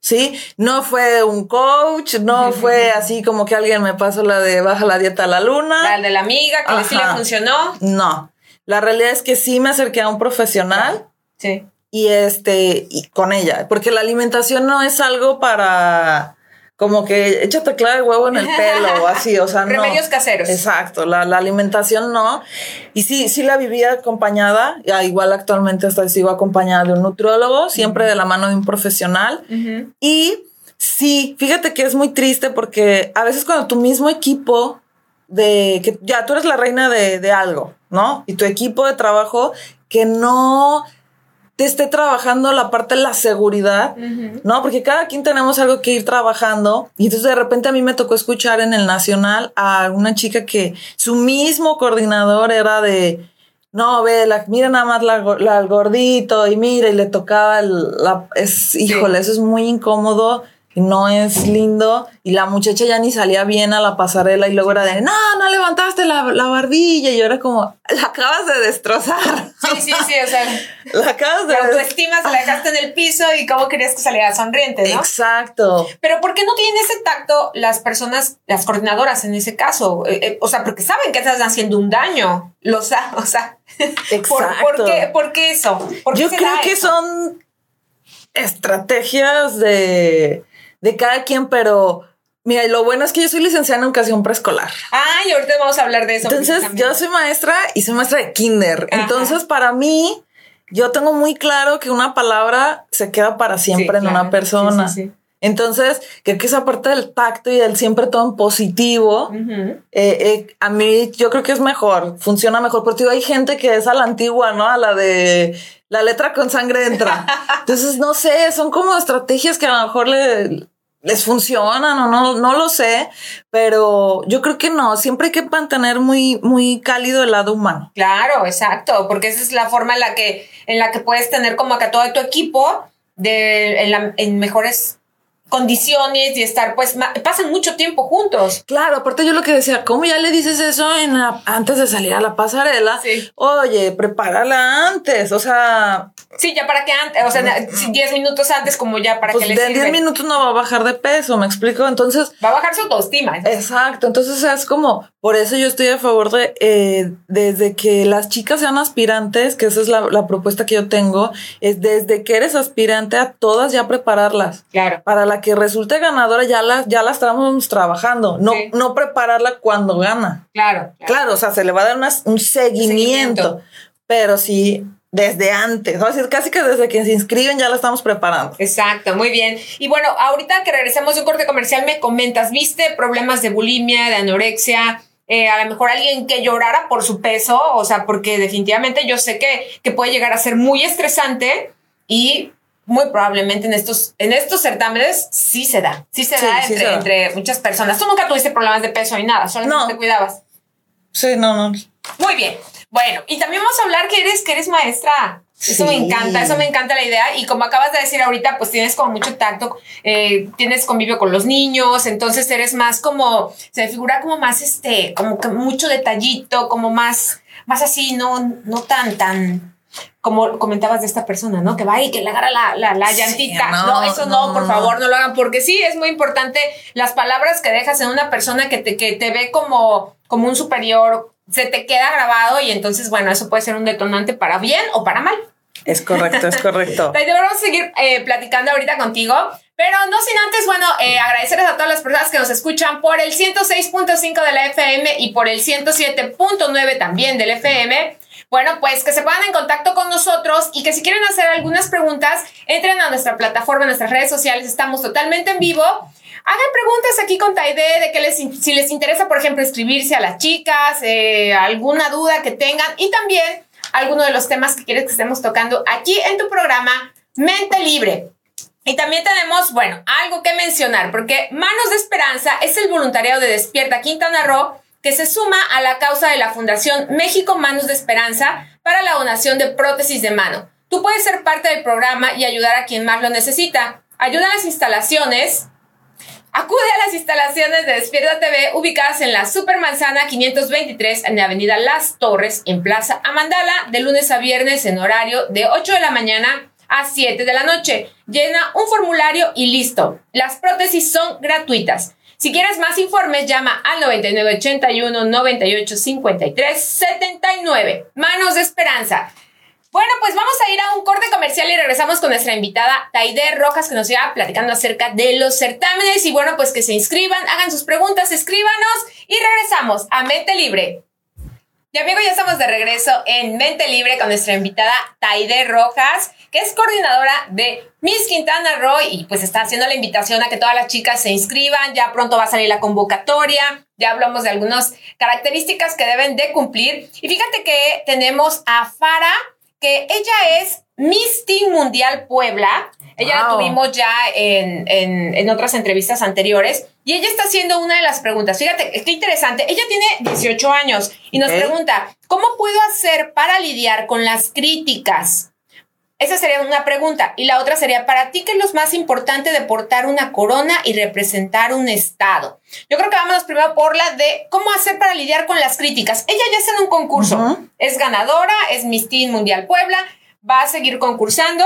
¿Sí? No fue un coach, no fue así como que alguien me pasó la de baja la dieta a la luna. La de la amiga, que sí le funcionó. No, la realidad es que sí me acerqué a un profesional. Sí. Y este, y con ella, porque la alimentación no es algo para como que échate clara de huevo en el pelo o así, o sea, [laughs] no. Remedios caseros. Exacto, la, alimentación no. Y sí, sí la vivía acompañada, igual actualmente hasta sigo acompañada de un nutriólogo, siempre de la mano de un profesional. Y sí, fíjate que es muy triste porque a veces cuando tu mismo equipo de que ya tú eres la reina de, de algo, ¿no? Y tu equipo de trabajo que no te esté trabajando la parte de la seguridad, ¿no? Porque cada quien tenemos algo que ir trabajando. Y entonces de repente a mí me tocó escuchar en el Nacional a una chica que su mismo coordinador era de, no, ve, la, mira nada más la, el gordito y mira, y le tocaba el, la, es, híjole, eso es muy incómodo no es lindo y la muchacha ya ni salía bien a la pasarela y luego era de, no, no levantaste la, barbilla y yo era como, la acabas de destrozar. Sí, sí, sí, o sea, [laughs] la acabas de... La autoestima se la dejaste en el piso y cómo querías que saliera sonriente, ¿no? Exacto. Pero ¿por qué no tienen ese tacto las personas, las coordinadoras en ese caso? Eh, eh, o sea, porque saben que estás haciendo un daño, lo saben, o sea, [laughs] Exacto. ¿por, qué, eso? yo creo que son estrategias de de cada quien, pero mira, lo bueno es que yo soy licenciada en educación preescolar. Ah, y ahorita vamos a hablar de eso. Entonces, yo soy maestra y soy maestra de kinder. Entonces, para mí, yo tengo muy claro que una palabra se queda para siempre en una persona. Entonces, creo que esa parte del tacto y del siempre todo en positivo, eh, eh, a mí yo creo que es mejor, funciona mejor, porque hay gente que es a la antigua, ¿no? A la de la letra con sangre entra. [laughs] Entonces, no sé, son como estrategias que a lo mejor le, les funcionan o no, no lo sé, pero yo creo que no, siempre hay que mantener muy, muy cálido el lado humano. Claro, exacto, porque esa es la forma en la que, en la que puedes tener como acá todo tu equipo de, en, en mejores condiciones y estar, pues, pasan mucho tiempo juntos. Claro, aparte yo lo que decía, ¿cómo ya le dices eso en antes de salir a la pasarela? Sí. Oye, prepárala antes, o sea... Sí, ya para que antes, o sea, 10 minutos antes como ya para pues que le de 10 minutos no va a bajar de peso, ¿me explico? Entonces... Va a bajar su autoestima. Exacto, entonces es como, por eso yo estoy a favor de, eh, desde que las chicas sean aspirantes, que esa es la, la propuesta que yo tengo, es desde que eres aspirante a todas ya prepararlas. Claro. Para la que resulte ganadora ya la, ya la estamos trabajando, no, no prepararla cuando gana. Claro, claro. o sea, se le va a dar un seguimiento, pero sí desde antes, o sea, casi que desde que se inscriben ya la estamos preparando. Exacto, muy bien. Y bueno, ahorita que regresemos de un corte comercial, me comentas, ¿viste problemas de bulimia, de anorexia? Eh, a lo mejor alguien que llorara por su peso, o sea, porque definitivamente yo sé que, que puede llegar a ser muy estresante y muy probablemente en estos, en estos certámenes sí se da. Sí se da, entre, entre, muchas personas. Tú nunca tuviste problemas de peso ni nada, no. te cuidabas. Sí, no, no. Muy bien. Bueno, y también vamos a hablar que eres, que eres maestra. Eso me encanta, eso me encanta la idea. Y como acabas de decir ahorita, pues tienes como mucho tacto, eh, tienes convivio con los niños, entonces eres más como, se figura como más este, como que mucho detallito, como más, más así, no, no tan, tan, como comentabas de esta persona, ¿no? Que va y que le agarra la, la, llantita. no, eso no, por favor, no lo hagan, porque sí, es muy importante las palabras que dejas en una persona que te, que te ve como, como un superior, se te queda grabado y entonces, bueno, eso puede ser un detonante para bien o para mal. Es correcto, es correcto. [laughs] vamos a seguir eh, platicando ahorita contigo, pero no sin antes, bueno, eh, agradecerles a todas las personas que nos escuchan por el 106.5 de la FM y por el 107.9 también del FM. Bueno, pues que se pongan en contacto con nosotros y que si quieren hacer algunas preguntas, entren a nuestra plataforma, a nuestras redes sociales, estamos totalmente en vivo. Hagan preguntas aquí con Taide de que les, si les interesa, por ejemplo, escribirse a las chicas, eh, alguna duda que tengan y también alguno de los temas que quieres que estemos tocando aquí en tu programa Mente Libre. Y también tenemos, bueno, algo que mencionar, porque Manos de Esperanza es el voluntariado de Despierta Quintana Roo que se suma a la causa de la Fundación México Manos de Esperanza para la donación de prótesis de mano. Tú puedes ser parte del programa y ayudar a quien más lo necesita. Ayuda a las instalaciones. Acude a las instalaciones de Despierta TV ubicadas en la Supermanzana 523 en la Avenida Las Torres en Plaza Amandala de lunes a viernes en horario de 8 de la mañana a 7 de la noche. Llena un formulario y listo. Las prótesis son gratuitas. Si quieres más informes, llama al 9981 98 53 79. Manos de Esperanza. Bueno, pues vamos a ir a un corte comercial y regresamos con nuestra invitada Taide Rojas que nos siga platicando acerca de los certámenes y bueno, pues que se inscriban, hagan sus preguntas, escríbanos y regresamos a Mente Libre. Y amigo, ya estamos de regreso en Mente Libre con nuestra invitada Taide Rojas, que es coordinadora de Miss Quintana Roo y pues está haciendo la invitación a que todas las chicas se inscriban. Ya pronto va a salir la convocatoria. Ya hablamos de algunas características que deben de cumplir. Y fíjate que tenemos a Fara, que ella es Miss Teen Mundial Puebla. Ella la tuvimos ya en, otras entrevistas anteriores y ella está haciendo una de las preguntas. Fíjate, qué interesante. Ella tiene 18 años y nos pregunta, ¿cómo puedo hacer para lidiar con las críticas? Esa sería una pregunta. Y la otra sería, ¿para ti qué es lo más importante de portar una corona y representar un estado? Yo creo que vámonos primero por la de cómo hacer para lidiar con las críticas. Ella ya está en un concurso. Es ganadora, es Miss Teen Mundial Puebla, va a seguir concursando.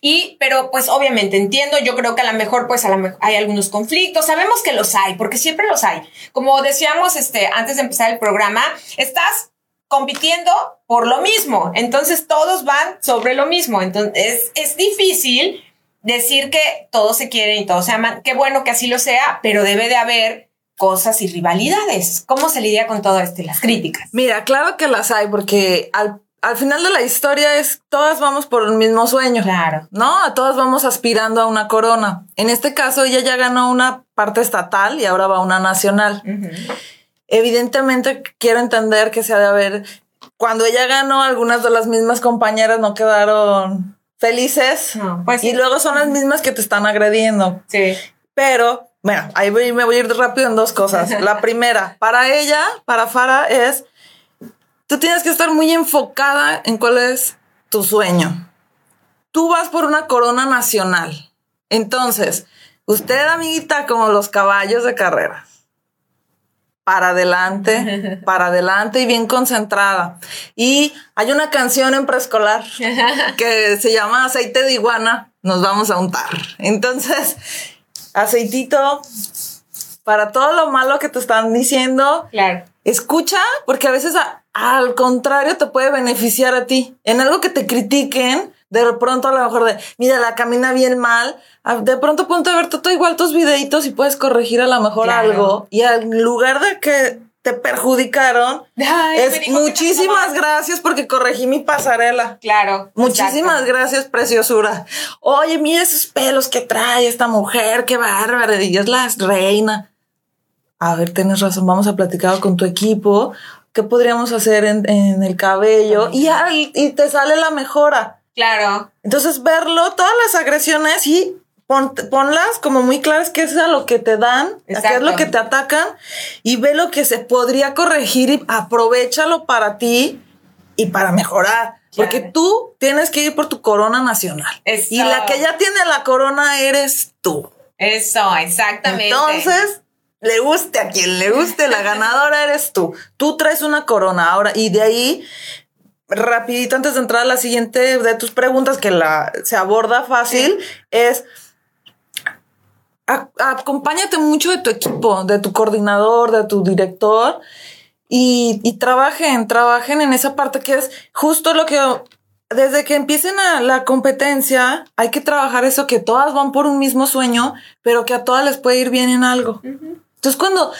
Y, pero pues obviamente entiendo, yo creo que a lo mejor pues a lo mejor hay algunos conflictos, sabemos que los hay, porque siempre los hay. Como decíamos este, antes de empezar el programa, estás compitiendo por lo mismo. Entonces todos van sobre lo mismo. Entonces es, difícil decir que todos se quieren y todos se aman. Qué bueno que así lo sea, pero debe de haber cosas y rivalidades. ¿Cómo se lidia con todo esto y las críticas? Mira, claro que las hay porque al, al final de la historia es todas vamos por el mismo sueño. Claro. ¿No? A todas vamos aspirando a una corona. En este caso ella ya ganó una parte estatal y ahora va a una nacional. Evidentemente quiero entender que se ha de haber, cuando ella ganó, algunas de las mismas compañeras no quedaron felices pues y luego son las mismas que te están agrediendo. Sí. Pero, bueno, ahí me voy a ir rápido en dos cosas. [laughs] La primera, para ella, para Fara, es, tú tienes que estar muy enfocada en cuál es tu sueño. Tú vas por una corona nacional. Entonces, usted, amiguita, como los caballos de carrera para adelante, [laughs] para adelante y bien concentrada. Y hay una canción en preescolar [laughs] que se llama Aceite de iguana, nos vamos a untar. Entonces, aceitito para todo lo malo que te están diciendo. Claro. Escucha, porque a veces al contrario te puede beneficiar a ti. En algo que te critiquen, de pronto a lo mejor de, mira, la camina bien mal, de pronto ponte a ver todo igual tus videitos y puedes corregir a lo mejor algo. Y en lugar de que te perjudicaron, [laughs] es muchísimas gracias porque corregí mi pasarela. Claro. Muchísimas gracias, preciosura. Oye, mira esos pelos que trae esta mujer, qué bárbara, y es la reina. A ver, tienes razón, vamos a platicar con tu equipo. ¿Qué podríamos hacer en, el cabello? Y, y te sale la mejora. Claro. Entonces, verlo, todas las agresiones y ponlas como muy claras qué es a lo que te dan, qué es lo que te atacan y ve lo que se podría corregir y aprovechalo para ti y para mejorar. Porque tú tienes que ir por tu corona nacional. Y la que ya tiene la corona eres tú. Eso, exactamente. Entonces, le guste a quien le guste, la ganadora eres tú. Tú traes una corona ahora y de ahí rapidito antes de entrar a la siguiente de tus preguntas que la se aborda fácil es acompáñate mucho de tu equipo, de tu coordinador, de tu director y, y, trabajen, trabajen en esa parte que es justo lo que desde que empiecen a la competencia hay que trabajar eso que todas van por un mismo sueño, pero que a todas les puede ir bien en algo. Entonces cuando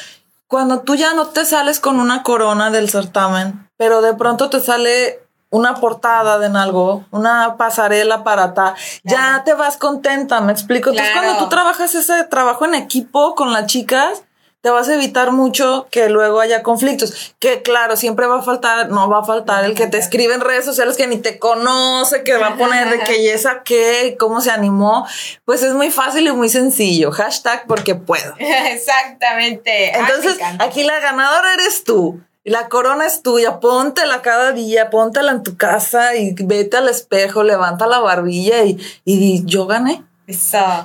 cuando tú ya no te sales con una corona del certamen, pero de pronto te sale una portada de algo, una pasarela para ta, ya te vas contenta, me explico. Entonces, cuando tú trabajas ese trabajo en equipo con las chicas, te vas a evitar mucho que luego haya conflictos. Que claro, siempre va a faltar, no va a faltar el que te escribe en redes sociales que ni te conoce, que va a poner de que y esa qué, cómo se animó. Pues es muy fácil y muy sencillo. Hashtag porque puedo. [laughs] Exactamente. Entonces, aquí la ganadora eres tú. La corona es tuya, póntela cada día, póntela en tu casa y vete al espejo, levanta la barbilla y, y yo gané.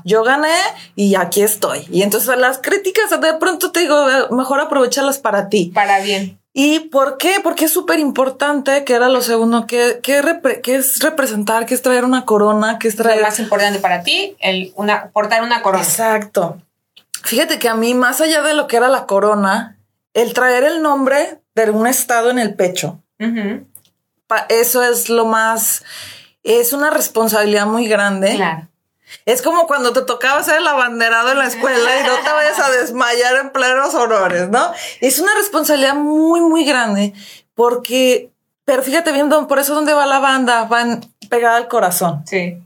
Yo gané y aquí estoy. Y entonces las críticas de pronto te digo, mejor aprovecharlas para ti. Para bien. ¿Y por qué? Porque es súper importante, que era lo segundo, que, que, es representar, que es traer una corona, que es traer... Lo más importante para ti, el una, portar una corona. Exacto. Fíjate que a mí, más allá de lo que era la corona, el traer el nombre de un estado en el pecho, eso es lo más... Es una responsabilidad muy grande. Claro es como cuando te tocaba hacer el abanderado en la escuela y no te vayas a desmayar en plenos honores, ¿no? Es una responsabilidad muy, muy grande porque, pero fíjate bien, por eso donde va la banda, van pegada al corazón. Sí.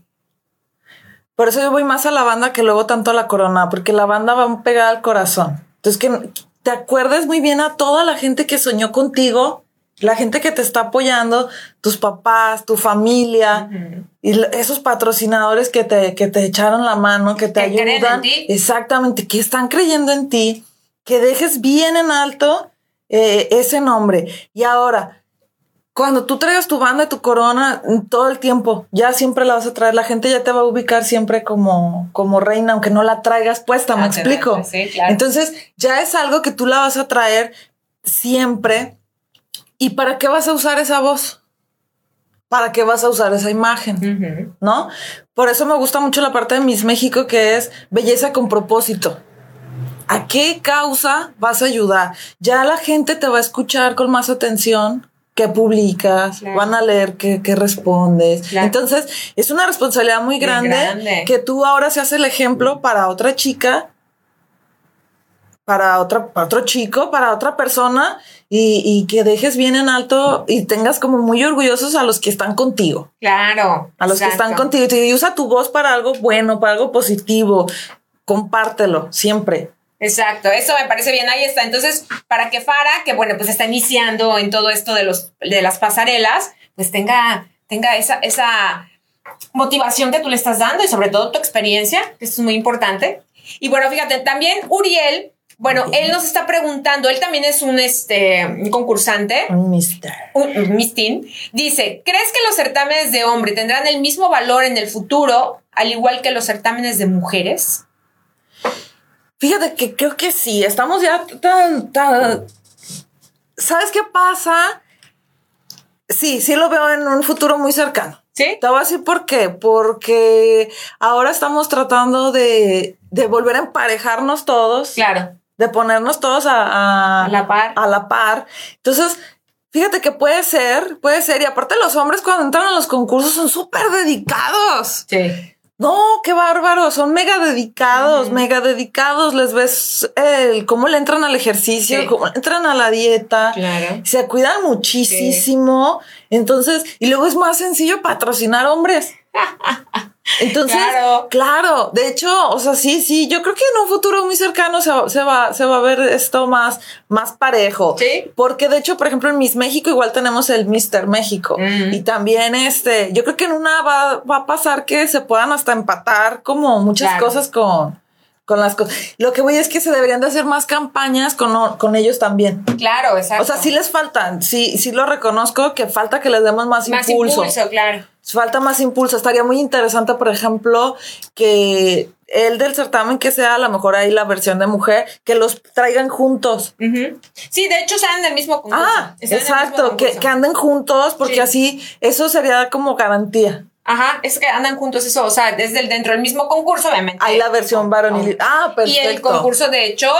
Por eso yo voy más a la banda que luego tanto a la corona, porque la banda va pegada al corazón. Entonces, que te acuerdes muy bien a toda la gente que soñó contigo la gente que te está apoyando, tus papás, tu familia y esos patrocinadores que te, que te echaron la mano, que te ayudan. Exactamente, que están creyendo en ti, que dejes bien en alto eh, ese nombre. Y ahora, cuando tú traigas tu banda, tu corona, todo el tiempo, ya siempre la vas a traer. La gente ya te va a ubicar siempre como, como reina, aunque no la traigas puesta, me explico. Entonces, ya es algo que tú la vas a traer siempre ¿Y para qué vas a usar esa voz? ¿Para qué vas a usar esa imagen? ¿No? Por eso me gusta mucho la parte de Miss México que es belleza con propósito. ¿A qué causa vas a ayudar? Ya la gente te va a escuchar con más atención qué publicas, van a leer qué, respondes. Entonces, es una responsabilidad muy grande, que tú ahora seas el ejemplo para otra chica, para, otra, para otro chico, para otra persona y, que dejes bien en alto y tengas como muy orgullosos a los que están contigo. Claro. A los que están contigo. Y usa tu voz para algo bueno, para algo positivo. Compártelo siempre. Exacto, eso me parece bien, ahí está. Entonces, para que Fara, que bueno, pues está iniciando en todo esto de los de las pasarelas, pues tenga, tenga esa, esa motivación que tú le estás dando y sobre todo tu experiencia, que esto es muy importante. Y bueno, fíjate, también Uriel bueno, él nos está preguntando, él también es un, este, un concursante. Un mister. Un, mistín. Dice, ¿crees que los certámenes de hombre tendrán el mismo valor en el futuro, al igual que los certámenes de mujeres? Fíjate que creo que sí, estamos ya tan, tan... ¿Sabes qué pasa? Sí, sí lo veo en un futuro muy cercano. ¿Sí? Te voy a decir por qué. Porque ahora estamos tratando de, de volver a emparejarnos todos. Claro de ponernos todos a, a, la par. A la par. Entonces, fíjate que puede ser, puede ser. Y aparte los hombres cuando entran a los concursos son súper dedicados. Sí. No, qué bárbaro, son mega dedicados, mega dedicados. Les ves el cómo le entran al ejercicio, cómo entran a la dieta. Claro. Se cuidan muchísimo. Entonces, y luego es más sencillo patrocinar hombres. [laughs] Entonces, claro. de hecho, o sea, sí, sí, yo creo que en un futuro muy cercano se, va, se va a ver esto más, más parejo. Sí. Porque de hecho, por ejemplo, en Miss México igual tenemos el Mister México. Y también este, yo creo que en una va, a pasar que se puedan hasta empatar como muchas cosas con, con las cosas. Lo que voy es que se deberían de hacer más campañas con, con ellos también. Claro, exacto. O sea, sí les faltan, sí, sí lo reconozco que falta que les demos más, más impulso. impulso. claro. Falta más impulso. Estaría muy interesante, por ejemplo, que el del certamen que sea a lo mejor ahí la versión de mujer, que los traigan juntos. Sí, de hecho sean del mismo concurso. Ah, exacto, que, que, anden juntos porque así eso sería como garantía. Ajá, es que andan juntos eso, o sea, desde el dentro del mismo concurso, obviamente. Hay la versión varonil. Ah, perfecto. Y el concurso, de hecho,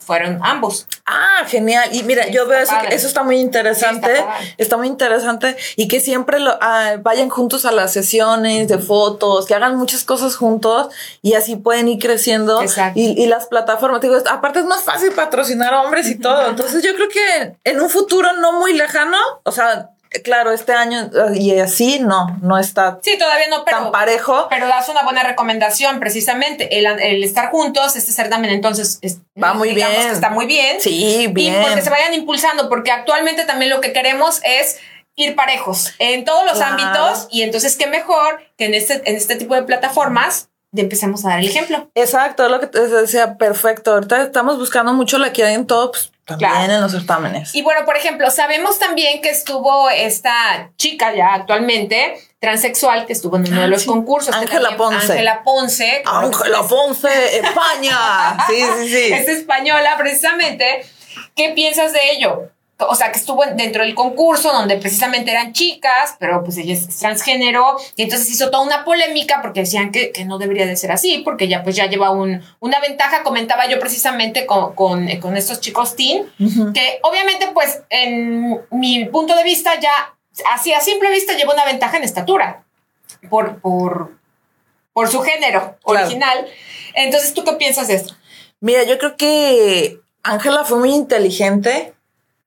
fueron ambos. Ah, genial. Y mira, yo veo eso, eso está muy interesante. está, muy interesante. Y que siempre lo, ah, vayan juntos a las sesiones de fotos, que hagan muchas cosas juntos y así pueden ir creciendo. Y, y, las plataformas, digo, aparte es más fácil patrocinar hombres y todo. Entonces yo creo que en un futuro no muy lejano, o sea, Claro, este año y así no, no está sí, todavía no, pero, tan parejo. Pero das una buena recomendación, precisamente. El, estar juntos, este certamen entonces va muy bien. está muy bien. Sí, bien. Y porque se vayan impulsando, porque actualmente también lo que queremos es ir parejos en todos los ámbitos y entonces qué mejor que en este, en este tipo de plataformas de empecemos a dar el ejemplo. Exacto, lo que te decía, perfecto. Ahorita estamos buscando mucho la que hay en todo, pues, también en los certámenes. Y bueno, por ejemplo, sabemos también que estuvo esta chica ya actualmente transexual que estuvo en uno de los concursos. Ángela Ponce. Ángela Ponce. Ángela Ponce, [laughs] España. sí, sí, sí. Es española, precisamente. ¿Qué piensas de ello? O sea, que estuvo dentro del concurso donde precisamente eran chicas, pero pues ella es transgénero, y entonces hizo toda una polémica porque decían que, que no debería de ser así, porque ya pues ya lleva un, una ventaja, comentaba yo precisamente con, con, con estos chicos teen, que obviamente pues en mi punto de vista ya, así a simple vista lleva una ventaja en estatura, por, por, por su género original. Entonces, ¿tú qué piensas de esto? Mira, yo creo que Ángela fue muy inteligente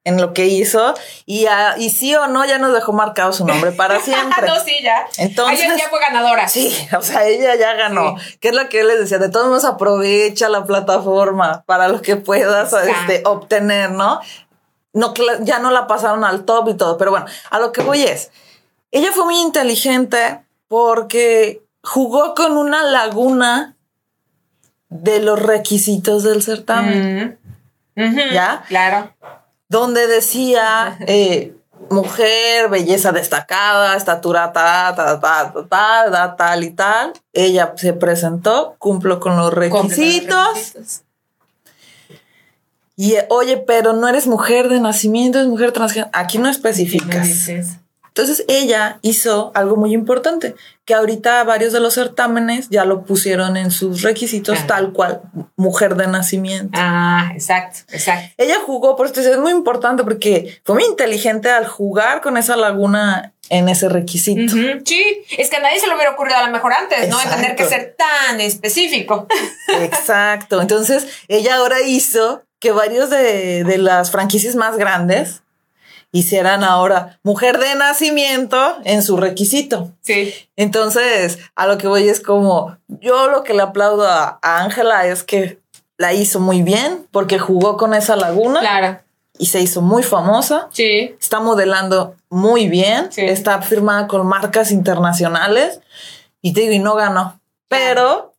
en lo que hizo y, y sí o no ya nos dejó marcado su nombre para [laughs] siempre. no, sí, ya. Entonces, ella ya fue ganadora. Sí, o sea, ella ya ganó. ¿Qué es lo que yo les decía? De todos modos, aprovecha la plataforma para lo que puedas este, obtener, ¿no? no, ya no la pasaron al top y todo, pero bueno, a lo que voy es, ella fue muy inteligente porque jugó con una laguna de los requisitos del certamen. ¿Ya? Claro. Donde decía eh, mujer, belleza destacada, estatura ta, ta, ta, ta, tal y tal. Ella se presentó, cumplió con los requisitos. Y oye, pero no eres mujer de nacimiento, es mujer transgénero. Aquí no especificas. Entonces ella hizo algo muy importante, que ahorita varios de los certámenes ya lo pusieron en sus requisitos tal cual, mujer de nacimiento. Ah, exacto, exacto. Ella jugó, por esto es muy importante porque fue muy inteligente al jugar con esa laguna en ese requisito. Sí, es que a nadie se lo hubiera ocurrido a lo mejor antes, ¿no? En tener que ser tan específico. [laughs] Exacto. Entonces ella ahora hizo que varios de, de las franquicias más grandes hicieran ahora mujer de nacimiento en su requisito. Sí. Entonces, a lo que voy es como, yo lo que le aplaudo a Ángela es que la hizo muy bien porque jugó con esa laguna. Claro. Y se hizo muy famosa. Sí. Está modelando muy bien. Está firmada con marcas internacionales. Y te digo, y no ganó. Pero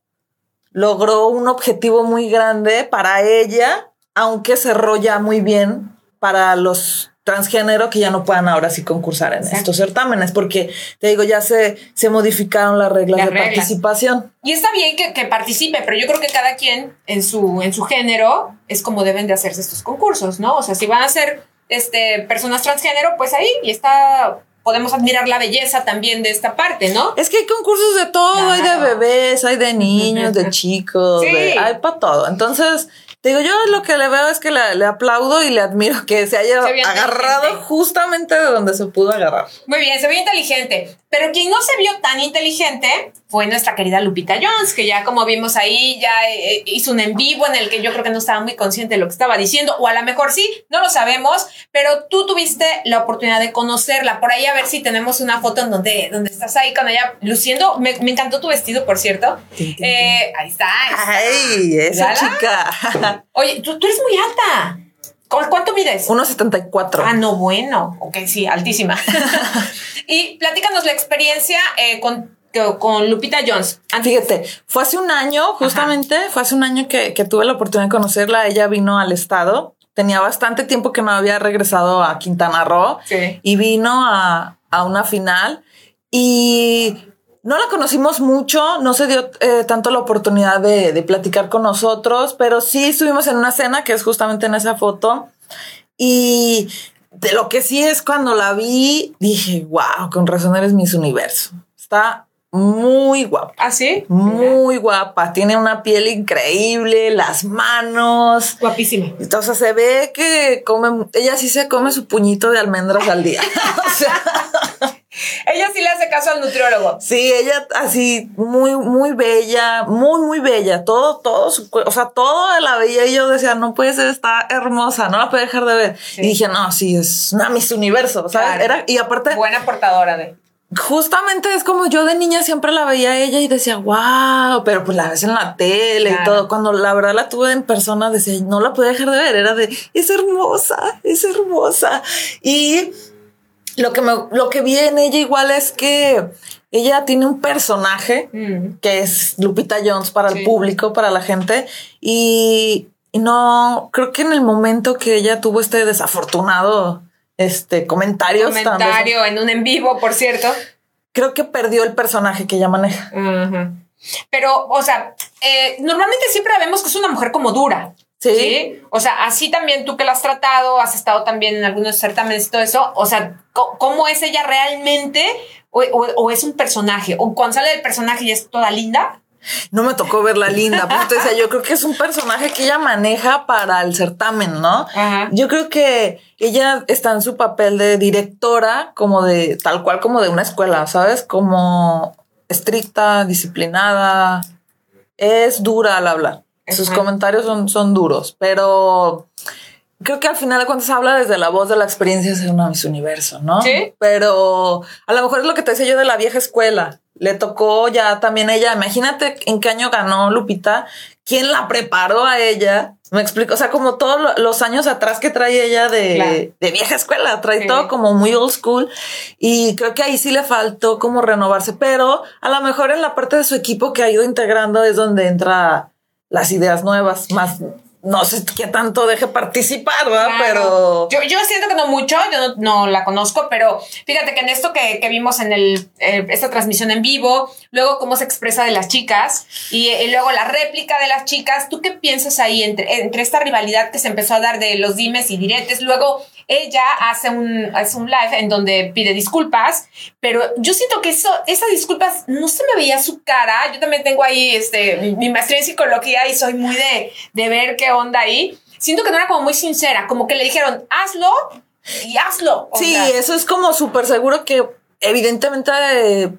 logró un objetivo muy grande para ella, aunque cerró ya muy bien para los transgénero que ya no puedan ahora sí concursar en estos certámenes, porque te digo, ya se, se modificaron las reglas de participación. Y está bien que, que, participe, pero yo creo que cada quien en su, en su género es como deben de hacerse estos concursos, ¿no? O sea, si van a ser este, personas transgénero, pues ahí y está podemos admirar la belleza también de esta parte, ¿no? Es que hay concursos de todo, hay de bebés, hay de niños, de chicos, hay para todo. Entonces, digo, yo lo que le veo es que le, aplaudo y le admiro que se haya agarrado justamente de donde se pudo agarrar. Muy bien, se vio inteligente. Pero quien no se vio tan inteligente fue nuestra querida Lupita Jones, que ya como vimos ahí, ya eh, hizo un en vivo en el que yo creo que no estaba muy consciente de lo que estaba diciendo, o a lo mejor sí, no lo sabemos, pero tú tuviste la oportunidad de conocerla. Por ahí a ver si tenemos una foto en donde, donde estás ahí con ella luciendo. Me, encantó tu vestido, por cierto. Eh, ahí está. Ay, esa chica. Oye, tú, tú eres muy alta. ¿Cuánto mides? 1,74. Ah, no, bueno. Ok, sí, altísima. [laughs] [laughs] y platícanos la experiencia eh, con, con Lupita Jones. Fíjate, fue hace un año, justamente, fue hace un año que, que tuve la oportunidad de conocerla. Ella vino al estado. Tenía bastante tiempo que no había regresado a Quintana Roo. Sí. Y vino a, a una final. Y no la conocimos mucho, no se dio eh, tanto la oportunidad de, de, platicar con nosotros, pero sí estuvimos en una cena que es justamente en esa foto. Y de lo que sí es cuando la vi, dije, wow, con razón eres Miss Universo. Está muy guapa. ¿Ah, sí? Muy guapa. Tiene una piel increíble, las manos. Guapísima. Entonces se ve que come, ella sí se come su puñito de almendras al día. [laughs] [laughs] o sea, ella sí le hace caso al nutriólogo. Sí, ella así muy, muy bella, muy, muy bella. Todo, todo su o sea, todo la veía y yo decía, no puede ser, está hermosa, no la puedo dejar de ver. Y dije, no, sí, es una Miss Universo, ¿sabes? Era, y aparte. Buena portadora de. Justamente es como yo de niña siempre la veía a ella y decía, wow, pero pues la ves en la tele y todo. Cuando la verdad la tuve en persona, decía, no la podía dejar de ver. Era de, es hermosa, es hermosa. Y lo que, me, lo que vi en ella igual es que ella tiene un personaje mm. que es Lupita Jones para el público, para la gente. Y, no, creo que en el momento que ella tuvo este desafortunado este comentario. Comentario en un en vivo, por cierto. Creo que perdió el personaje que ella maneja. Pero, o sea, eh, normalmente siempre vemos que es una mujer como dura. ¿Sí? O sea, así también tú que la has tratado, has estado también en algunos certámenes y todo eso, o sea, ¿cómo es ella realmente? O, es un personaje? ¿O cuando sale del personaje y es toda linda? No me tocó verla linda, pues yo creo que es un personaje que ella maneja para el certamen, ¿no? Yo creo que ella está en su papel de directora, como de tal cual como de una escuela, ¿sabes? Como estricta, disciplinada, es dura al hablar. Sus comentarios son, son duros, pero creo que al final de cuentas habla desde la voz de la experiencia de una Miss Universo, ¿no? Sí. Pero a lo mejor es lo que te decía yo de la vieja escuela. Le tocó ya también ella. Imagínate en qué año ganó Lupita. ¿Quién la preparó a ella Me explico, o sea, como todos los años atrás que trae ella de, de vieja escuela, trae todo como muy old school y creo que ahí sí le faltó como renovarse, pero a lo mejor en la parte de su equipo que ha ido integrando es donde entra las ideas nuevas, más no sé qué tanto deje participar, ¿verdad? Pero. Yo, yo siento que no mucho, yo no, la conozco, pero fíjate que en esto que, vimos en el, eh, esta transmisión en vivo, luego cómo se expresa de las chicas y, luego la réplica de las chicas, ¿tú qué piensas ahí entre, entre esta rivalidad que se empezó a dar de los dimes y diretes? Luego ella hace un, hace un live en donde pide disculpas, pero yo siento que eso, esas disculpas no se me veía su cara. Yo también tengo ahí este, mi maestría en psicología y soy muy de, de ver qué onda ahí. Siento que no era como muy sincera, como que le dijeron, hazlo y hazlo. sí, eso es como súper seguro que evidentemente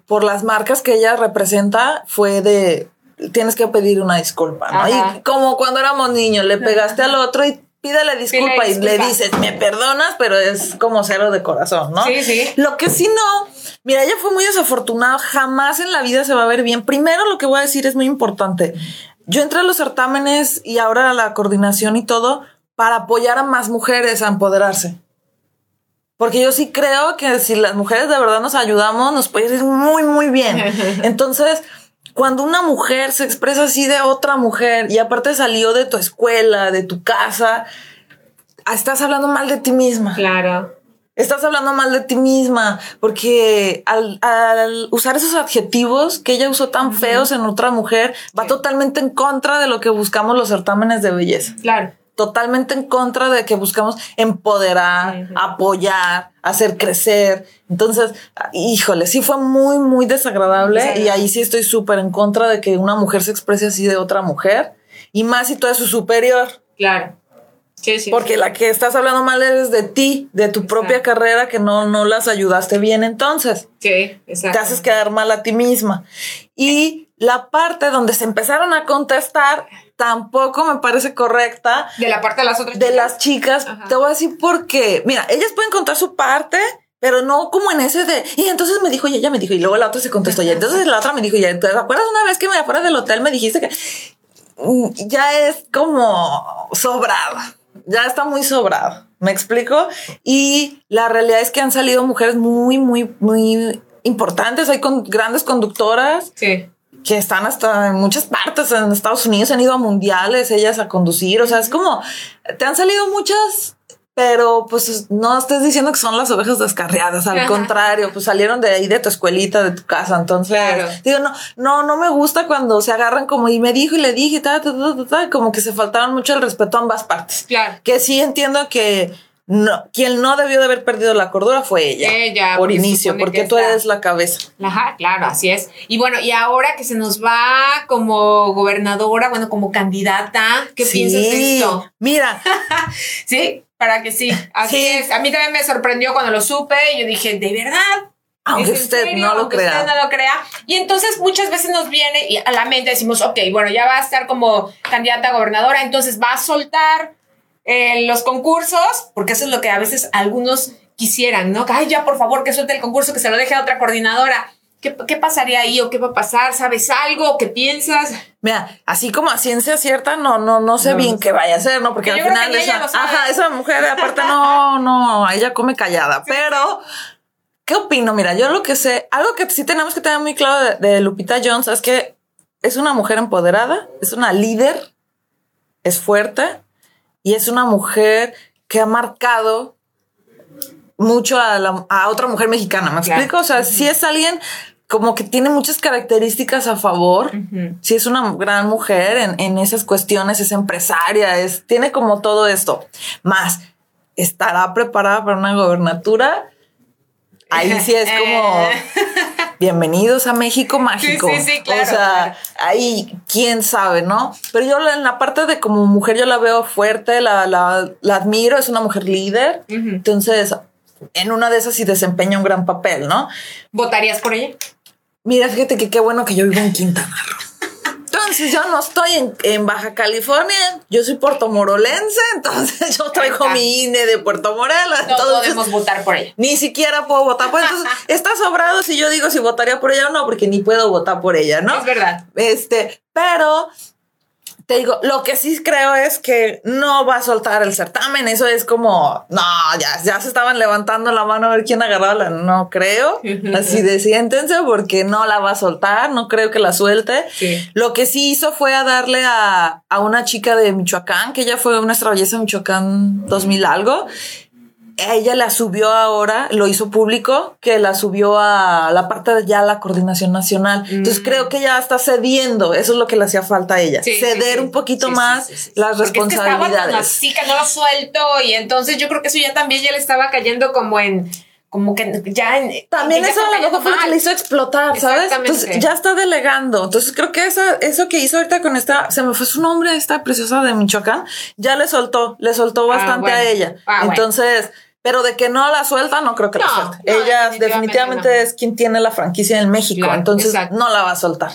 por las marcas que ella representa fue de tienes que pedir una disculpa, ¿no? Y como cuando éramos niños, le pegaste al otro y pídele disculpa, y le dices, me perdonas, pero es como cero de corazón, ¿no? Sí, sí. Lo que sí no, mira, ella fue muy desafortunada, jamás en la vida se va a ver bien. Primero lo que voy a decir es muy importante. Yo entré a los certámenes y ahora a la coordinación y todo para apoyar a más mujeres a empoderarse. Porque yo sí creo que si las mujeres de verdad nos ayudamos, nos puede ir muy, muy bien. [laughs] Entonces, cuando una mujer se expresa así de otra mujer y aparte salió de tu escuela, de tu casa, estás hablando mal de ti misma. Claro. Estás hablando mal de ti misma porque al, usar esos adjetivos que ella usó tan feos en otra mujer, va totalmente en contra de lo que buscamos los certámenes de belleza. Claro totalmente en contra de que buscamos empoderar, apoyar, hacer crecer. Entonces, híjole, sí fue muy, muy desagradable y ahí sí estoy súper en contra de que una mujer se exprese así de otra mujer y más si tú eres su superior. Claro. Sí, sí, Porque la que estás hablando mal es de ti, de tu propia carrera, que no, no las ayudaste bien entonces. Sí, exacto. Te haces quedar mal a ti misma. Y la parte donde se empezaron a contestar tampoco me parece correcta. De la parte de las otras De las chicas. Te voy a decir por qué. Mira, ellas pueden contar su parte, pero no como en ese de. Y entonces me dijo, y ella me dijo, y luego la otra se contestó, y entonces la otra me dijo, y ¿te acuerdas una vez que me afuera del hotel me dijiste que mm, ya es como sobrado? Ya está muy sobrado. ¿Me explico? Y la realidad es que han salido mujeres muy, muy, muy importantes. Hay con grandes conductoras. Sí que están hasta en muchas partes en Estados Unidos, han ido a mundiales ellas a conducir, o sea, es como, te han salido muchas, pero pues no estés diciendo que son las ovejas descarriadas, al contrario, pues salieron de ahí de tu escuelita, de tu casa, entonces digo, no, no, no me gusta cuando se agarran como y me dijo y le dije, ta, como que se faltaron mucho el respeto a ambas partes. Claro. Que sí entiendo que no, quien no debió de haber perdido la cordura fue ella. Ella. Por inicio, porque tú eres la cabeza. Ajá, claro, así es. Y bueno, y ahora que se nos va como gobernadora, bueno, como candidata, ¿qué piensas de esto? Mira. [laughs] sí, para que sí. Así es. A mí también me sorprendió cuando lo supe y yo dije, ¿de verdad? Aunque usted no lo crea. Usted no lo crea. Y entonces muchas veces nos viene y a la mente decimos, ok, bueno, ya va a estar como candidata a gobernadora, entonces va a soltar eh, los concursos, porque eso es lo que a veces algunos quisieran, ¿no? Ay, ya por favor, que suelte el concurso, que se lo deje a otra coordinadora. ¿Qué, ¿Qué, pasaría ahí o qué va a pasar? ¿Sabes algo? ¿Qué piensas? Mira, así como a ciencia cierta, no, no, no sé bien qué vaya a ser, ¿no? Porque al final esa, ajá, esa mujer [laughs] aparte no, no, ella come callada, pero ¿qué opino? Mira, yo lo que sé, algo que sí tenemos que tener muy claro de Lupita Jones es que es una mujer empoderada, es una líder, es fuerte, y es una mujer que ha marcado mucho a, otra mujer mexicana. ¿Me explico? O sea, si es alguien como que tiene muchas características a favor. Si es una gran mujer en, en, esas cuestiones, es empresaria, es, tiene como todo esto. Más, estará preparada para una gobernatura. Ahí sí es como [laughs] bienvenidos a México mágico. Sí, sí, claro. O sea, ahí quién sabe, ¿no? Pero yo en la parte de como mujer yo la veo fuerte, la, la, la admiro, es una mujer líder. Entonces, en una de esas sí desempeña un gran papel, ¿no? ¿Votarías por ella? Mira, fíjate que qué bueno que yo vivo en Quintana Roo. Entonces yo no estoy en, Baja California, yo soy puertomorolense, entonces [laughs] yo traigo mi INE de Puerto Morelos. No podemos votar por ella. Ni siquiera puedo votar por ella. [laughs] Entonces está sobrado si yo digo si votaría por ella o no, porque ni puedo votar por ella, ¿no? Es verdad. Este, pero te digo, lo que sí creo es que no va a soltar el certamen. Eso es como, no, ya, ya se estaban levantando la mano a ver quién agarraba la. No creo. Así de siéntense porque no la va a soltar. No creo que la suelte. Lo que sí hizo fue a darle a, a una chica de Michoacán, que ella fue nuestra belleza Michoacán 2000 algo ella la subió ahora, lo hizo público, que la subió a la parte de ya la coordinación nacional. Entonces mm. creo que ya está cediendo, eso es lo que le hacía falta a ella, ceder un poquito más las responsabilidades. así que no lo suelto y entonces yo creo que eso ya también ya le estaba cayendo como en como que ya en, también eso a lo mejor fue lo hizo explotar, ¿sabes? Entonces ya está delegando. Entonces creo que esa, eso que hizo ahorita con esta, se me fue su nombre, esta preciosa de Michoacán, ya le soltó, le soltó ah, bastante a ella. Ah, Entonces, pero de que no la suelta, no creo que la suelte. Ella definitivamente, es quien tiene la franquicia en México, entonces no la va a soltar.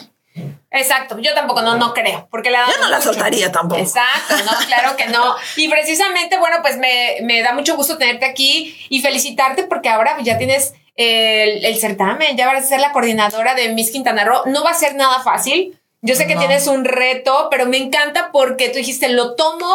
Exacto, yo tampoco no, no creo, porque la Yo no la soltaría tampoco. Exacto, no, claro que no. Y precisamente, bueno, pues me, me, da mucho gusto tenerte aquí y felicitarte porque ahora ya tienes el, el, certamen, ya vas a ser la coordinadora de Miss Quintana Roo. No va a ser nada fácil. Yo sé que tienes un reto, pero me encanta porque tú dijiste, lo tomo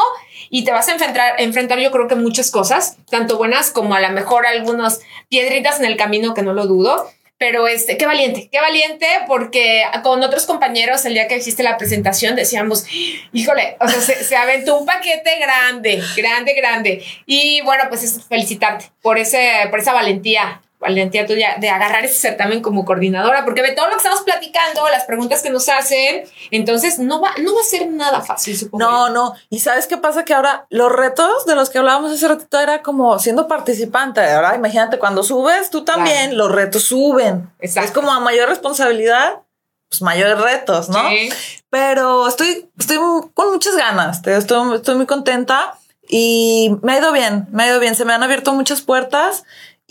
y te vas a enfrentar, enfrentar yo creo que muchas cosas, tanto buenas como a lo mejor algunas piedritas en el camino que no lo dudo. Pero este, qué valiente, qué valiente, porque con otros compañeros el día que hiciste la presentación decíamos, híjole, o sea, se, se aventó un paquete grande, grande, grande. Y bueno, pues es felicitarte por, ese, por esa valentía valentía tuya de agarrar ese certamen como coordinadora, porque de todo lo que estamos platicando, las preguntas que nos hacen, entonces no va, no va a ser nada fácil, supongo. No, no. Y sabes qué pasa que ahora los retos de los que hablábamos hace ratito era como siendo participante. Ahora imagínate cuando subes, tú también, los retos suben. Es como a mayor responsabilidad, pues mayores retos, ¿no? Pero estoy, estoy con muchas ganas, estoy, estoy muy contenta y me ha ido bien, me ha ido bien. Se me han abierto muchas puertas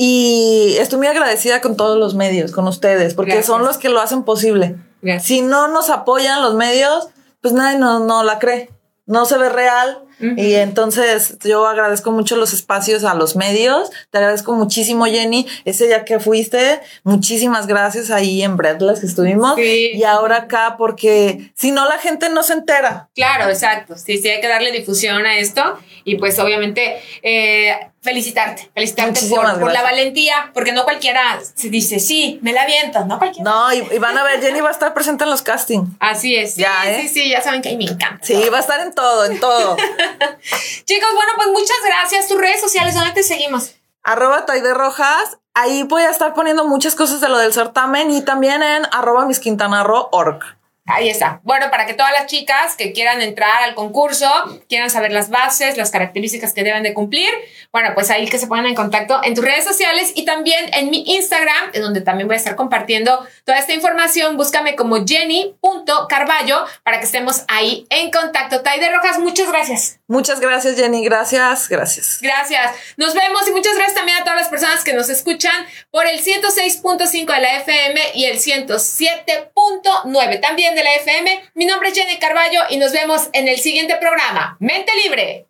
y estoy muy agradecida con todos los medios, con ustedes, porque son los que lo hacen posible. Si no nos apoyan los medios, pues nadie no, no la cree, no se ve real. Y entonces yo agradezco mucho los espacios a los medios. Te agradezco muchísimo, Jenny, ese día que fuiste. Muchísimas gracias ahí en Breathless que estuvimos. Y ahora acá, porque si no, la gente no se entera. Claro, exacto. Sí, sí, hay que darle difusión a esto. Y pues obviamente eh, felicitarte, felicitarte por, la valentía, porque no cualquiera se dice, sí, me la aviento, no cualquiera. No, y, van a ver, Jenny va a estar presente en los castings. Así es. Sí, ya, ¿eh? sí, sí, ya saben que a mí me encanta. Sí, va a estar en todo, en todo. [laughs] Chicos, bueno, pues muchas gracias. Tus redes sociales, ¿dónde te seguimos? Arroba Taide Rojas. Ahí voy a estar poniendo muchas cosas de lo del certamen y también en arroba misquintanarro.org. Ahí está. Bueno, para que todas las chicas que quieran entrar al concurso, quieran saber las bases, las características que deben de cumplir, bueno, pues ahí que se pongan en contacto en tus redes sociales y también en mi Instagram, en donde también voy a estar compartiendo toda esta información. Búscame como jenny.carballo para que estemos ahí en contacto. Taide Rojas, muchas gracias. Muchas gracias, Jenny. Gracias, gracias. Gracias. Nos vemos y muchas gracias también a todas las personas que nos escuchan por el 106.5 de la FM y el 107.9 también de la FM. Mi nombre es Jenny Carballo y nos vemos en el siguiente programa. Mente Libre.